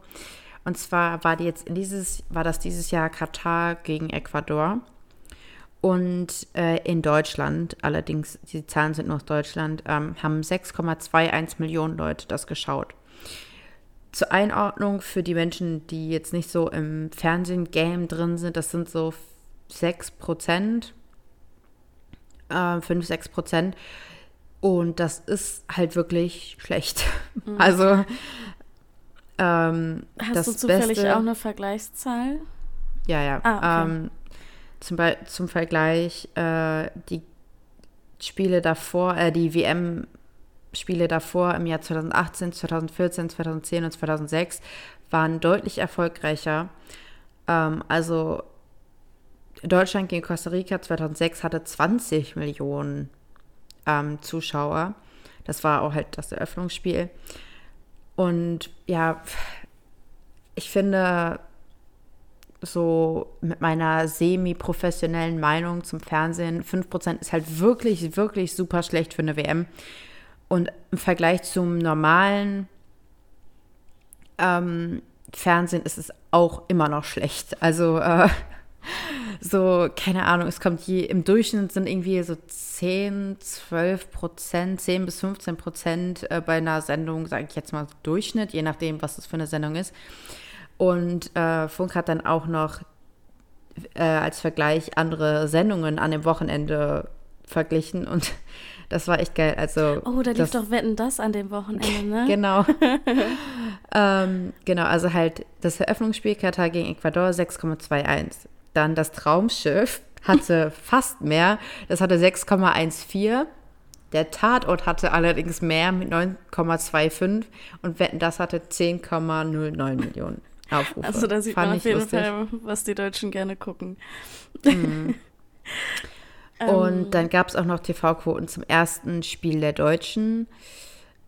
Speaker 1: Und zwar war die jetzt dieses, war das dieses Jahr Katar gegen Ecuador. Und äh, in Deutschland, allerdings, die Zahlen sind nur aus Deutschland, ähm, haben 6,21 Millionen Leute das geschaut. Zur Einordnung für die Menschen, die jetzt nicht so im Fernsehen-Game drin sind, das sind so 6 Prozent äh, 5, 6 Prozent. Und das ist halt wirklich schlecht. Mhm. [LAUGHS] Also ähm,
Speaker 2: Hast das du zufällig Beste, auch eine Vergleichszahl?
Speaker 1: Ja, ja. Ah, okay. ähm, zum, zum Vergleich, äh, die Spiele davor, äh, die WM-Spiele davor im Jahr 2018, 2014, 2010 und 2006 waren deutlich erfolgreicher. Ähm, also Deutschland gegen Costa Rica 2006 hatte 20 Millionen ähm, Zuschauer. Das war auch halt das Eröffnungsspiel. Und ja, ich finde, so mit meiner semi-professionellen Meinung zum Fernsehen, 5% ist halt wirklich, wirklich super schlecht für eine WM. Und im Vergleich zum normalen ähm, Fernsehen ist es auch immer noch schlecht. Also äh, so, keine Ahnung, es kommt je, im Durchschnitt sind irgendwie so 10, 12 Prozent, 10 bis 15 Prozent äh, bei einer Sendung, sage ich jetzt mal Durchschnitt, je nachdem, was das für eine Sendung ist. Und äh, Funk hat dann auch noch äh, als Vergleich andere Sendungen an dem Wochenende verglichen und [LAUGHS] das war echt geil. Also,
Speaker 2: oh, da lief doch Wetten das an dem Wochenende, ne? [LAUGHS]
Speaker 1: genau. [LAUGHS] ähm, genau, also halt das Eröffnungsspiel Katar gegen Ecuador 6,21. Dann das Traumschiff hatte fast mehr. Das hatte 6,14. Der Tatort hatte allerdings mehr mit 9,25 und Wetten, das hatte 10,09 Millionen Aufrufe.
Speaker 2: Also da sieht Fand man auf jeden lustig. Fall, was die Deutschen gerne gucken.
Speaker 1: Mhm. und ähm. dann gab es auch noch TV-Quoten zum ersten Spiel der Deutschen.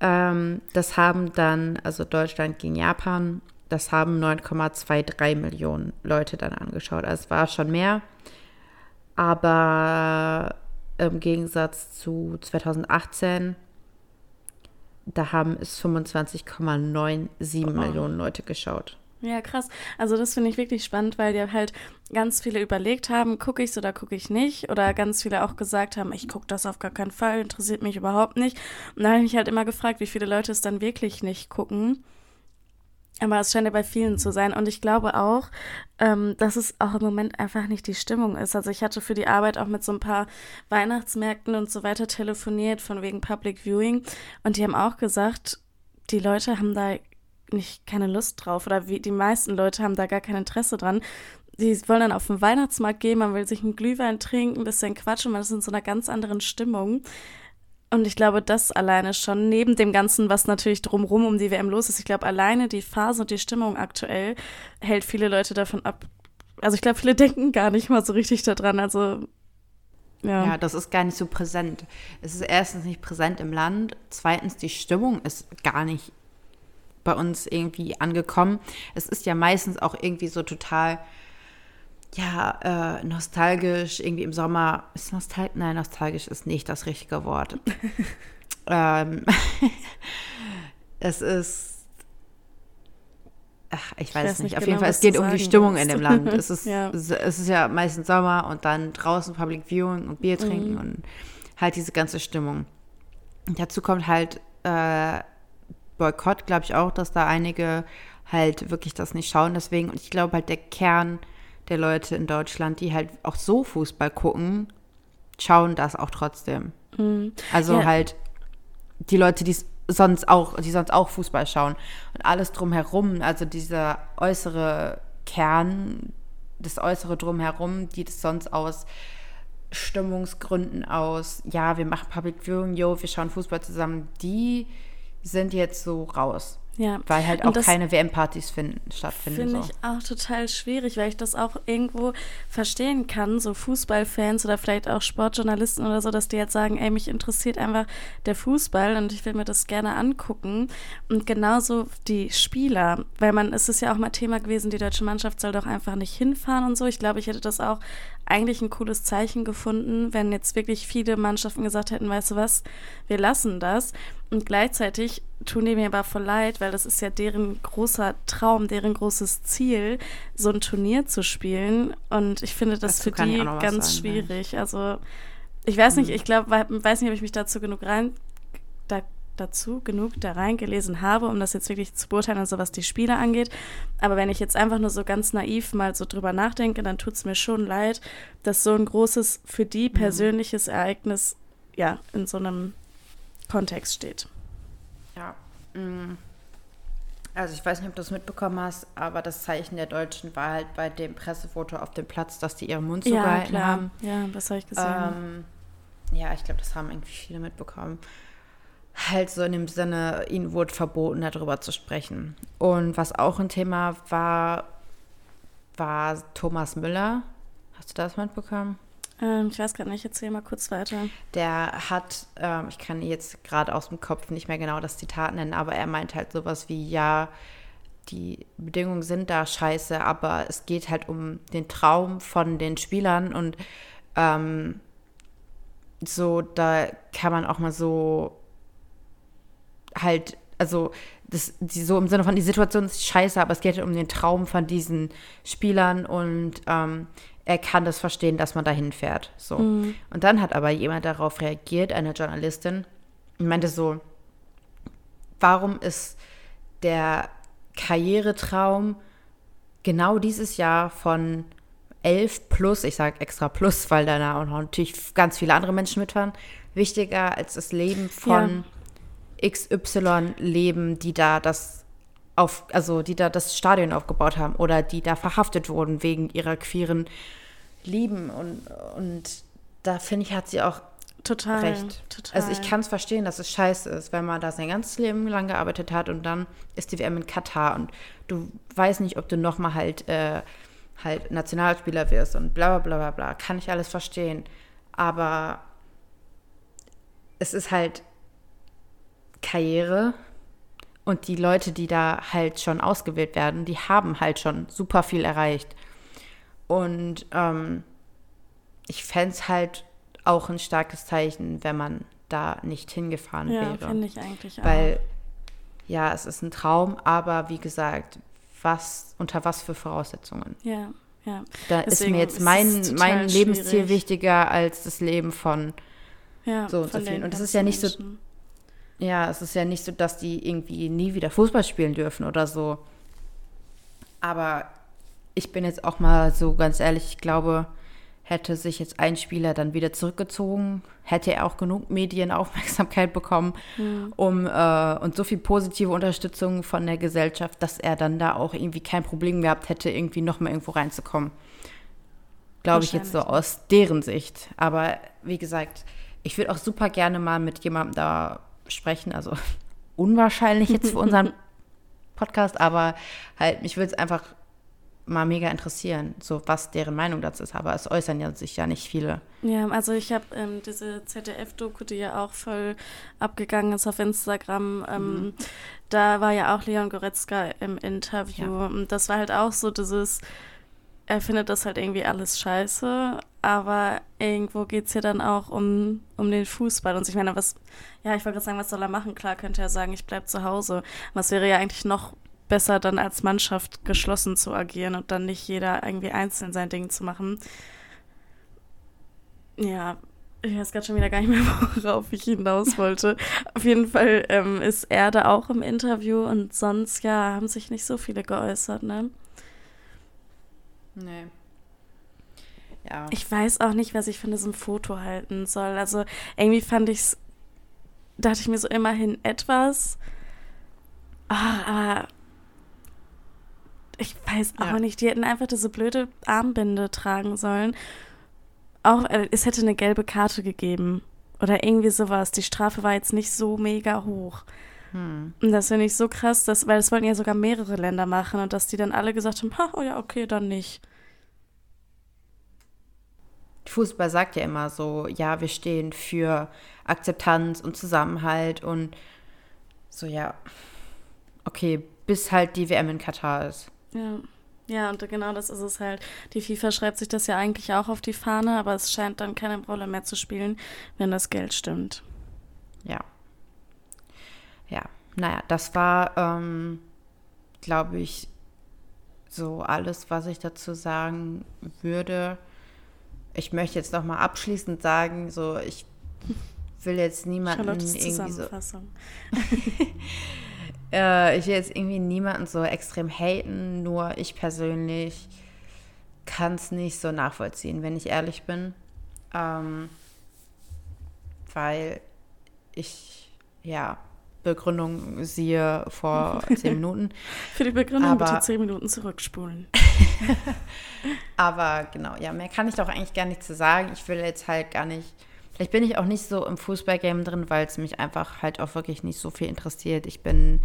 Speaker 1: Ähm, das haben dann, also Deutschland gegen Japan, das haben 9,23 Millionen Leute dann angeschaut. Also es war schon mehr. Aber im Gegensatz zu 2018, da haben es 25,97 oh. Millionen Leute geschaut.
Speaker 2: Ja, krass. Also das finde ich wirklich spannend, weil ja halt ganz viele überlegt haben, gucke ich es oder gucke ich nicht. Oder ganz viele auch gesagt haben, ich gucke das auf gar keinen Fall, interessiert mich überhaupt nicht. Und da habe ich mich halt immer gefragt, wie viele Leute es dann wirklich nicht gucken. Aber es scheint ja bei vielen zu sein. Und ich glaube auch, ähm, dass es auch im Moment einfach nicht die Stimmung ist. Also ich hatte für die Arbeit auch mit so ein paar Weihnachtsmärkten und so weiter telefoniert, von wegen Public Viewing. Und die haben auch gesagt, die Leute haben da nicht keine Lust drauf. Oder wie die meisten Leute haben da gar kein Interesse dran. Die wollen dann auf den Weihnachtsmarkt gehen, man will sich einen Glühwein trinken, ein bisschen quatschen, man ist in so einer ganz anderen Stimmung. Und ich glaube, das alleine schon, neben dem Ganzen, was natürlich drumrum um die WM los ist, ich glaube, alleine die Phase und die Stimmung aktuell hält viele Leute davon ab. Also ich glaube, viele denken gar nicht mal so richtig daran. Also
Speaker 1: ja. ja, das ist gar nicht so präsent. Es ist erstens nicht präsent im Land, zweitens die Stimmung ist gar nicht bei uns irgendwie angekommen. Es ist ja meistens auch irgendwie so total ja, äh, nostalgisch, irgendwie im Sommer. Ist nostalgisch? Nein, nostalgisch ist nicht das richtige Wort. [LAUGHS] ähm, [LAUGHS] es ist. Ach, ich, ich weiß, weiß, nicht. Auf genau, jeden Fall, es geht um die Stimmung willst. in dem Land. [LAUGHS] Es ist, ja. es ist ja meistens Sommer und dann draußen Public Viewing und Bier trinken mhm. und halt diese ganze Stimmung. Und dazu kommt halt äh, Boykott, glaube ich auch, dass da einige halt wirklich das nicht schauen. Deswegen, und ich glaube halt, der Kern der Leute in Deutschland, die halt auch so Fußball gucken, schauen das auch trotzdem. Mhm. Also ja. halt die Leute, die sonst auch, die sonst auch Fußball schauen und alles drumherum, also dieser äußere Kern, das äußere drumherum, die das sonst aus Stimmungsgründen aus, ja, wir machen Public Viewing, yo, wir schauen Fußball zusammen, die sind jetzt so raus. Ja. Weil halt auch keine WM-Partys stattfinden.
Speaker 2: Finde so. ich auch total schwierig, weil ich das auch irgendwo verstehen kann, so Fußballfans oder vielleicht auch Sportjournalisten oder so, dass die jetzt sagen, ey, mich interessiert einfach der Fußball und ich will mir das gerne angucken. Und genauso die Spieler, weil man, es ist ja auch mal Thema gewesen, die deutsche Mannschaft soll doch einfach nicht hinfahren und so. Ich glaube, ich hätte das auch eigentlich ein cooles Zeichen gefunden, wenn jetzt wirklich viele Mannschaften gesagt hätten, weißt du was, wir lassen das. Und gleichzeitig tun die mir aber voll leid, weil das ist ja deren großer Traum, deren großes Ziel, so ein Turnier zu spielen. Und ich finde das, das für die ganz sagen, schwierig. Ja. Also ich weiß nicht, hm. ich glaube, weiß nicht, ob ich mich dazu genug rein dazu genug da reingelesen habe, um das jetzt wirklich zu beurteilen, also was die Spiele angeht. Aber wenn ich jetzt einfach nur so ganz naiv mal so drüber nachdenke, dann tut es mir schon leid, dass so ein großes für die hm. persönliches Ereignis ja in so einem Kontext steht.
Speaker 1: Ja. Mm. Also ich weiß nicht, ob du es mitbekommen hast, aber das Zeichen der Deutschen war halt bei dem Pressefoto auf dem Platz, dass die ihren Mund zugehalten ja, haben.
Speaker 2: Ja, das habe ich gesehen.
Speaker 1: Ähm, ja, ich glaube, das haben irgendwie viele mitbekommen. Halt so in dem Sinne, ihnen wurde verboten, darüber zu sprechen. Und was auch ein Thema war, war Thomas Müller. Hast du das mitbekommen?
Speaker 2: Ähm, ich weiß gerade nicht, erzähl mal kurz weiter.
Speaker 1: Der hat, ähm, ich kann jetzt gerade aus dem Kopf nicht mehr genau das Zitat nennen, aber er meint halt sowas wie, ja, die Bedingungen sind da scheiße, aber es geht halt um den Traum von den Spielern und ähm, so, da kann man auch mal so halt, also das, die, so im Sinne von, die Situation ist scheiße, aber es geht halt um den Traum von diesen Spielern und ähm, er kann das verstehen, dass man dahin fährt. So. Mhm. Und dann hat aber jemand darauf reagiert, eine Journalistin, und meinte so, warum ist der Karrieretraum genau dieses Jahr von 11 plus, ich sage extra plus, weil da natürlich ganz viele andere Menschen mitfahren, wichtiger als das Leben von ja. XY-Leben, die da das auf, also die da das Stadion aufgebaut haben oder die da verhaftet wurden wegen ihrer queeren Lieben und, und da finde ich, hat sie auch
Speaker 2: total,
Speaker 1: recht.
Speaker 2: Total.
Speaker 1: Also ich kann es verstehen, dass es scheiße ist, wenn man da sein ganzes Leben lang gearbeitet hat und dann ist die WM in Katar und du weißt nicht, ob du nochmal halt, äh, halt Nationalspieler wirst und bla bla bla bla. Kann ich alles verstehen. Aber es ist halt Karriere und die Leute, die da halt schon ausgewählt werden, die haben halt schon super viel erreicht. Und ähm, ich fände es halt auch ein starkes Zeichen, wenn man da nicht hingefahren
Speaker 2: ja,
Speaker 1: wäre.
Speaker 2: Ja, finde ich eigentlich auch.
Speaker 1: Weil, ja, es ist ein Traum, aber wie gesagt, was, unter was für Voraussetzungen?
Speaker 2: Ja, ja.
Speaker 1: Da
Speaker 2: Deswegen
Speaker 1: ist mir jetzt mein, mein Lebensziel
Speaker 2: schwierig.
Speaker 1: wichtiger als das Leben von
Speaker 2: ja,
Speaker 1: so und so vielen. Und es ist ja nicht so,
Speaker 2: Menschen.
Speaker 1: Ja, es ist ja nicht so, dass die irgendwie nie wieder Fußball spielen dürfen oder so. Aber ich bin jetzt auch mal so ganz ehrlich, ich glaube, hätte sich jetzt ein Spieler dann wieder zurückgezogen, hätte er auch genug Medienaufmerksamkeit bekommen um äh, und so viel positive Unterstützung von der Gesellschaft, dass er dann da auch irgendwie kein Problem gehabt hätte, irgendwie noch mal irgendwo reinzukommen. Glaube ich jetzt so aus deren Sicht. Aber wie gesagt, ich würde auch super gerne mal mit jemandem da sprechen. Also [LAUGHS] unwahrscheinlich jetzt für unseren [LAUGHS] Podcast, aber halt, mich würde es einfach mal mega interessieren, so was deren Meinung dazu ist. Aber es äußern ja sich ja nicht viele.
Speaker 2: Ja, also ich habe ähm, diese ZDF-Doku, die ja auch voll abgegangen ist auf Instagram, ähm,
Speaker 1: Mhm.
Speaker 2: da war ja auch Leon Goretzka im Interview.
Speaker 1: Ja.
Speaker 2: Und das war halt auch so dieses, er findet das halt irgendwie alles scheiße, aber irgendwo geht es ja dann auch um, um den Fußball. Und ich meine, was, ja, ich wollte gerade sagen, was soll er machen? Klar könnte er sagen, ich bleib zu Hause. Was wäre ja eigentlich noch besser, dann als Mannschaft geschlossen zu agieren und dann nicht jeder irgendwie einzeln sein Ding zu machen. Ja, ich weiß gerade schon wieder gar nicht mehr, [LAUGHS] worauf ich hinaus wollte. Auf jeden Fall ähm, ist er da auch im Interview und sonst, ja, haben sich nicht so viele geäußert, ne?
Speaker 1: Nee. Ja.
Speaker 2: Ich weiß auch nicht, was ich von diesem Foto halten soll. Also irgendwie fand ich es, dachte ich mir so immerhin etwas. Ah, aber ich weiß auch
Speaker 1: Ja.
Speaker 2: nicht. Die hätten einfach diese blöde Armbinde tragen sollen. Auch, äh, es hätte eine gelbe Karte gegeben. Oder irgendwie sowas. Die Strafe war jetzt nicht so mega hoch.
Speaker 1: Hm.
Speaker 2: Und das finde ich so krass, dass, weil das wollten ja sogar mehrere Länder machen und dass die dann alle gesagt haben, ha, oh ja, okay, dann nicht.
Speaker 1: Fußball sagt ja immer so, ja, wir stehen für Akzeptanz und Zusammenhalt und so, ja, okay, bis halt die WM in Katar ist.
Speaker 2: Ja. Ja, und genau das ist es halt. Die FIFA schreibt sich das ja eigentlich auch auf die Fahne, aber es scheint dann keine Rolle mehr zu spielen, wenn das Geld stimmt.
Speaker 1: Ja. Ja, naja, das war, ähm, glaube ich, so alles, was ich dazu sagen würde. Ich möchte jetzt noch mal abschließend sagen, so ich will jetzt niemanden irgendwie so, [LAUGHS] äh, ich will jetzt irgendwie niemanden so extrem haten, nur ich persönlich kann es nicht so nachvollziehen, wenn ich ehrlich bin. Ähm, weil ich, ja, Begründung siehe vor [LAUGHS] zehn Minuten.
Speaker 2: Für die Begründung
Speaker 1: Aber-
Speaker 2: bitte zehn Minuten zurückspulen. [LAUGHS] [LAUGHS]
Speaker 1: Aber genau, ja, mehr kann ich doch eigentlich gar nicht zu sagen. Ich will jetzt halt gar nicht. Vielleicht bin ich auch nicht so im Fußballgame drin, weil es mich einfach halt auch wirklich nicht so viel interessiert. Ich bin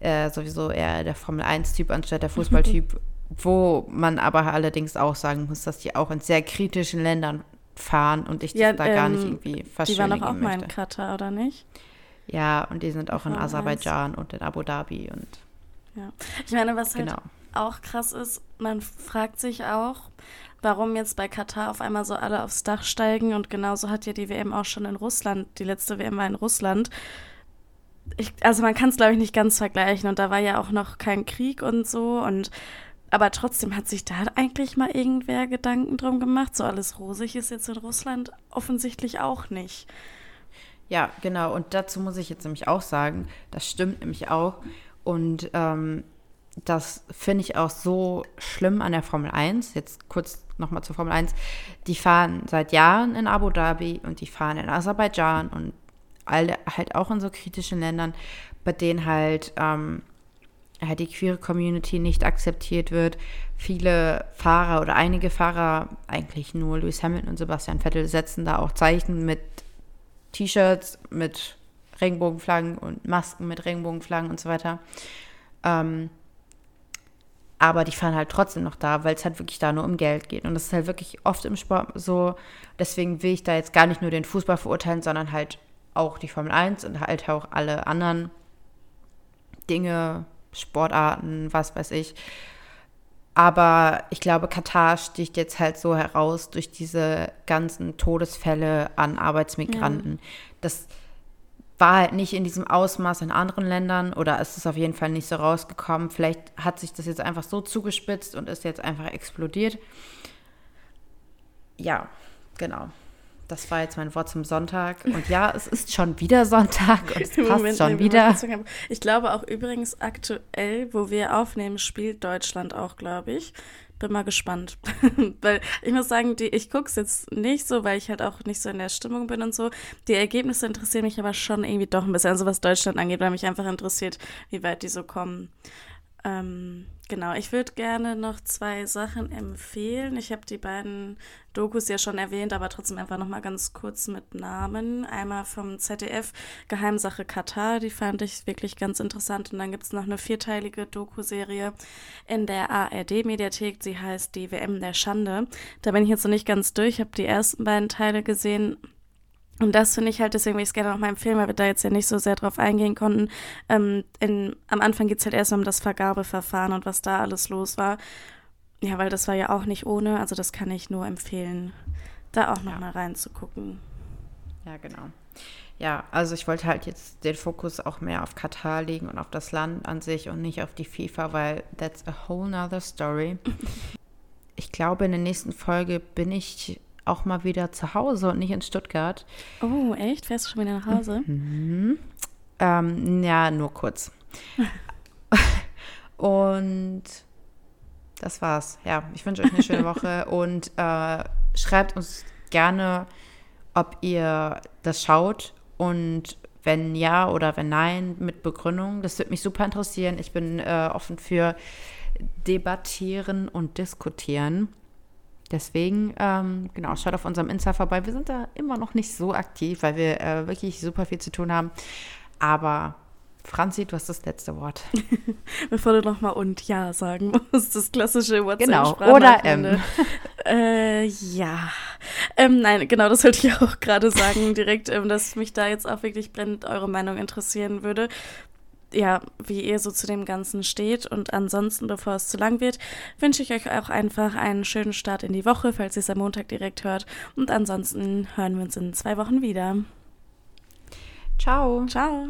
Speaker 1: äh, sowieso eher der Formel 1-Typ anstatt der [LAUGHS] Fußballtyp, wo man aber allerdings auch sagen muss, dass die auch in sehr kritischen Ländern fahren und ich
Speaker 2: Ja,
Speaker 1: das da gar nicht
Speaker 2: ähm,
Speaker 1: irgendwie
Speaker 2: Die waren
Speaker 1: verschönigen
Speaker 2: doch auch mal in. Katar, oder nicht?
Speaker 1: Ja, und die sind auch in
Speaker 2: Formel 1.
Speaker 1: Aserbaidschan und in Abu Dhabi und
Speaker 2: Ja. Ich meine, was halt
Speaker 1: genau.
Speaker 2: Auch krass ist, man fragt sich auch, warum jetzt bei Katar auf einmal so alle aufs Dach steigen und genauso hat ja die WM auch schon in Russland, die letzte WM war in Russland. Ich, also man kann es glaube ich nicht ganz vergleichen und da war ja auch noch kein Krieg und so und aber trotzdem hat sich da eigentlich mal irgendwer Gedanken drum gemacht. So alles rosig ist jetzt in Russland offensichtlich auch nicht.
Speaker 1: Ja, genau. Und dazu muss ich jetzt nämlich auch sagen, das stimmt nämlich auch. Und ähm, das finde ich auch so schlimm an der Formel 1. Jetzt kurz nochmal zur Formel 1. Die fahren seit Jahren in Abu Dhabi und die fahren in Aserbaidschan und alle halt auch in so kritischen Ländern, bei denen halt, ähm, halt die queere Community nicht akzeptiert wird. Viele Fahrer oder einige Fahrer, eigentlich nur Lewis Hamilton und Sebastian Vettel, setzen da auch Zeichen mit T-Shirts mit Regenbogenflaggen und Masken mit Regenbogenflaggen und so weiter. Ähm, aber die fahren halt trotzdem noch da, weil es halt wirklich da nur um Geld geht. Und das ist halt wirklich oft im Sport so. Deswegen will ich da jetzt gar nicht nur den Fußball verurteilen, sondern halt auch die Formel 1 und halt auch alle anderen Dinge, Sportarten, was weiß ich. Aber ich glaube, Katar sticht jetzt halt so heraus durch diese ganzen Todesfälle an Arbeitsmigranten. Ja. Das war halt nicht in diesem Ausmaß in anderen Ländern oder ist es auf jeden Fall nicht so rausgekommen. Vielleicht hat sich das jetzt einfach so zugespitzt und ist jetzt einfach explodiert. Ja, genau. Das war jetzt mein Wort zum Sonntag. Und ja, es ist schon wieder Sonntag und es [LAUGHS] passt Moment, schon wieder.
Speaker 2: Ich glaube auch übrigens aktuell, wo wir aufnehmen, spielt Deutschland auch, glaube ich bin mal gespannt. [LAUGHS] weil ich muss sagen, die, ich gucke es jetzt nicht so, weil ich halt auch nicht so in der Stimmung bin und so. Die Ergebnisse interessieren mich aber schon irgendwie doch ein bisschen, also was Deutschland angeht, weil mich einfach interessiert, wie weit die so kommen. Ähm, genau, ich würde gerne noch zwei Sachen empfehlen. Ich habe die beiden Dokus ja schon erwähnt, aber trotzdem einfach noch mal ganz kurz mit Namen. Einmal vom ZDF Geheimsache Katar, die fand ich wirklich ganz interessant. Und dann gibt es noch eine vierteilige Doku-Serie in der ARD-Mediathek. Sie heißt die WM der Schande. Da bin ich jetzt noch nicht ganz durch. Habe die ersten beiden Teile gesehen und das finde ich halt, deswegen will ich es gerne nochmal empfehlen, weil wir da jetzt ja nicht so sehr drauf eingehen konnten. Ähm, in, am Anfang geht es halt erstmal um das Vergabeverfahren und was da alles los war. Ja, weil das war ja auch nicht ohne, also das kann ich nur empfehlen, da auch nochmal ja. reinzugucken.
Speaker 1: Ja, genau. Ja, also ich wollte halt jetzt den Fokus auch mehr auf Katar legen und auf das Land an sich und nicht auf die FIFA, weil that's a whole nother story. [LAUGHS] Ich glaube, in der nächsten Folge bin ich auch mal wieder zu Hause und nicht in Stuttgart.
Speaker 2: Oh, echt? Fährst du schon wieder nach Hause? [LAUGHS]
Speaker 1: Mhm. Ähm, ja, nur kurz. [LAUGHS] und das war's. Ja, ich wünsche euch eine schöne [LAUGHS] Woche und äh, schreibt uns gerne, ob ihr das schaut und wenn ja oder wenn nein, mit Begründung. Das würde mich super interessieren. Ich bin äh, offen für debattieren und diskutieren. Deswegen, ähm, genau, schaut auf unserem Insta vorbei. Wir sind da immer noch nicht so aktiv, weil wir äh, wirklich super viel zu tun haben. Aber Franzi, du hast das letzte Wort. [LAUGHS]
Speaker 2: Bevor du nochmal und ja sagen musst, das klassische whatsapp
Speaker 1: Genau, oder M. [LAUGHS]
Speaker 2: äh, ja. Ähm, nein, genau, das wollte ich [LAUGHS] auch gerade sagen, direkt, ähm, dass mich da jetzt auch wirklich brennend eure Meinung interessieren würde ja, wie ihr so zu dem Ganzen steht. Und ansonsten, bevor es zu lang wird, wünsche ich euch auch einfach einen schönen Start in die Woche, falls ihr es am Montag direkt hört. Und ansonsten hören wir uns in zwei Wochen wieder.
Speaker 1: Ciao.
Speaker 2: Ciao.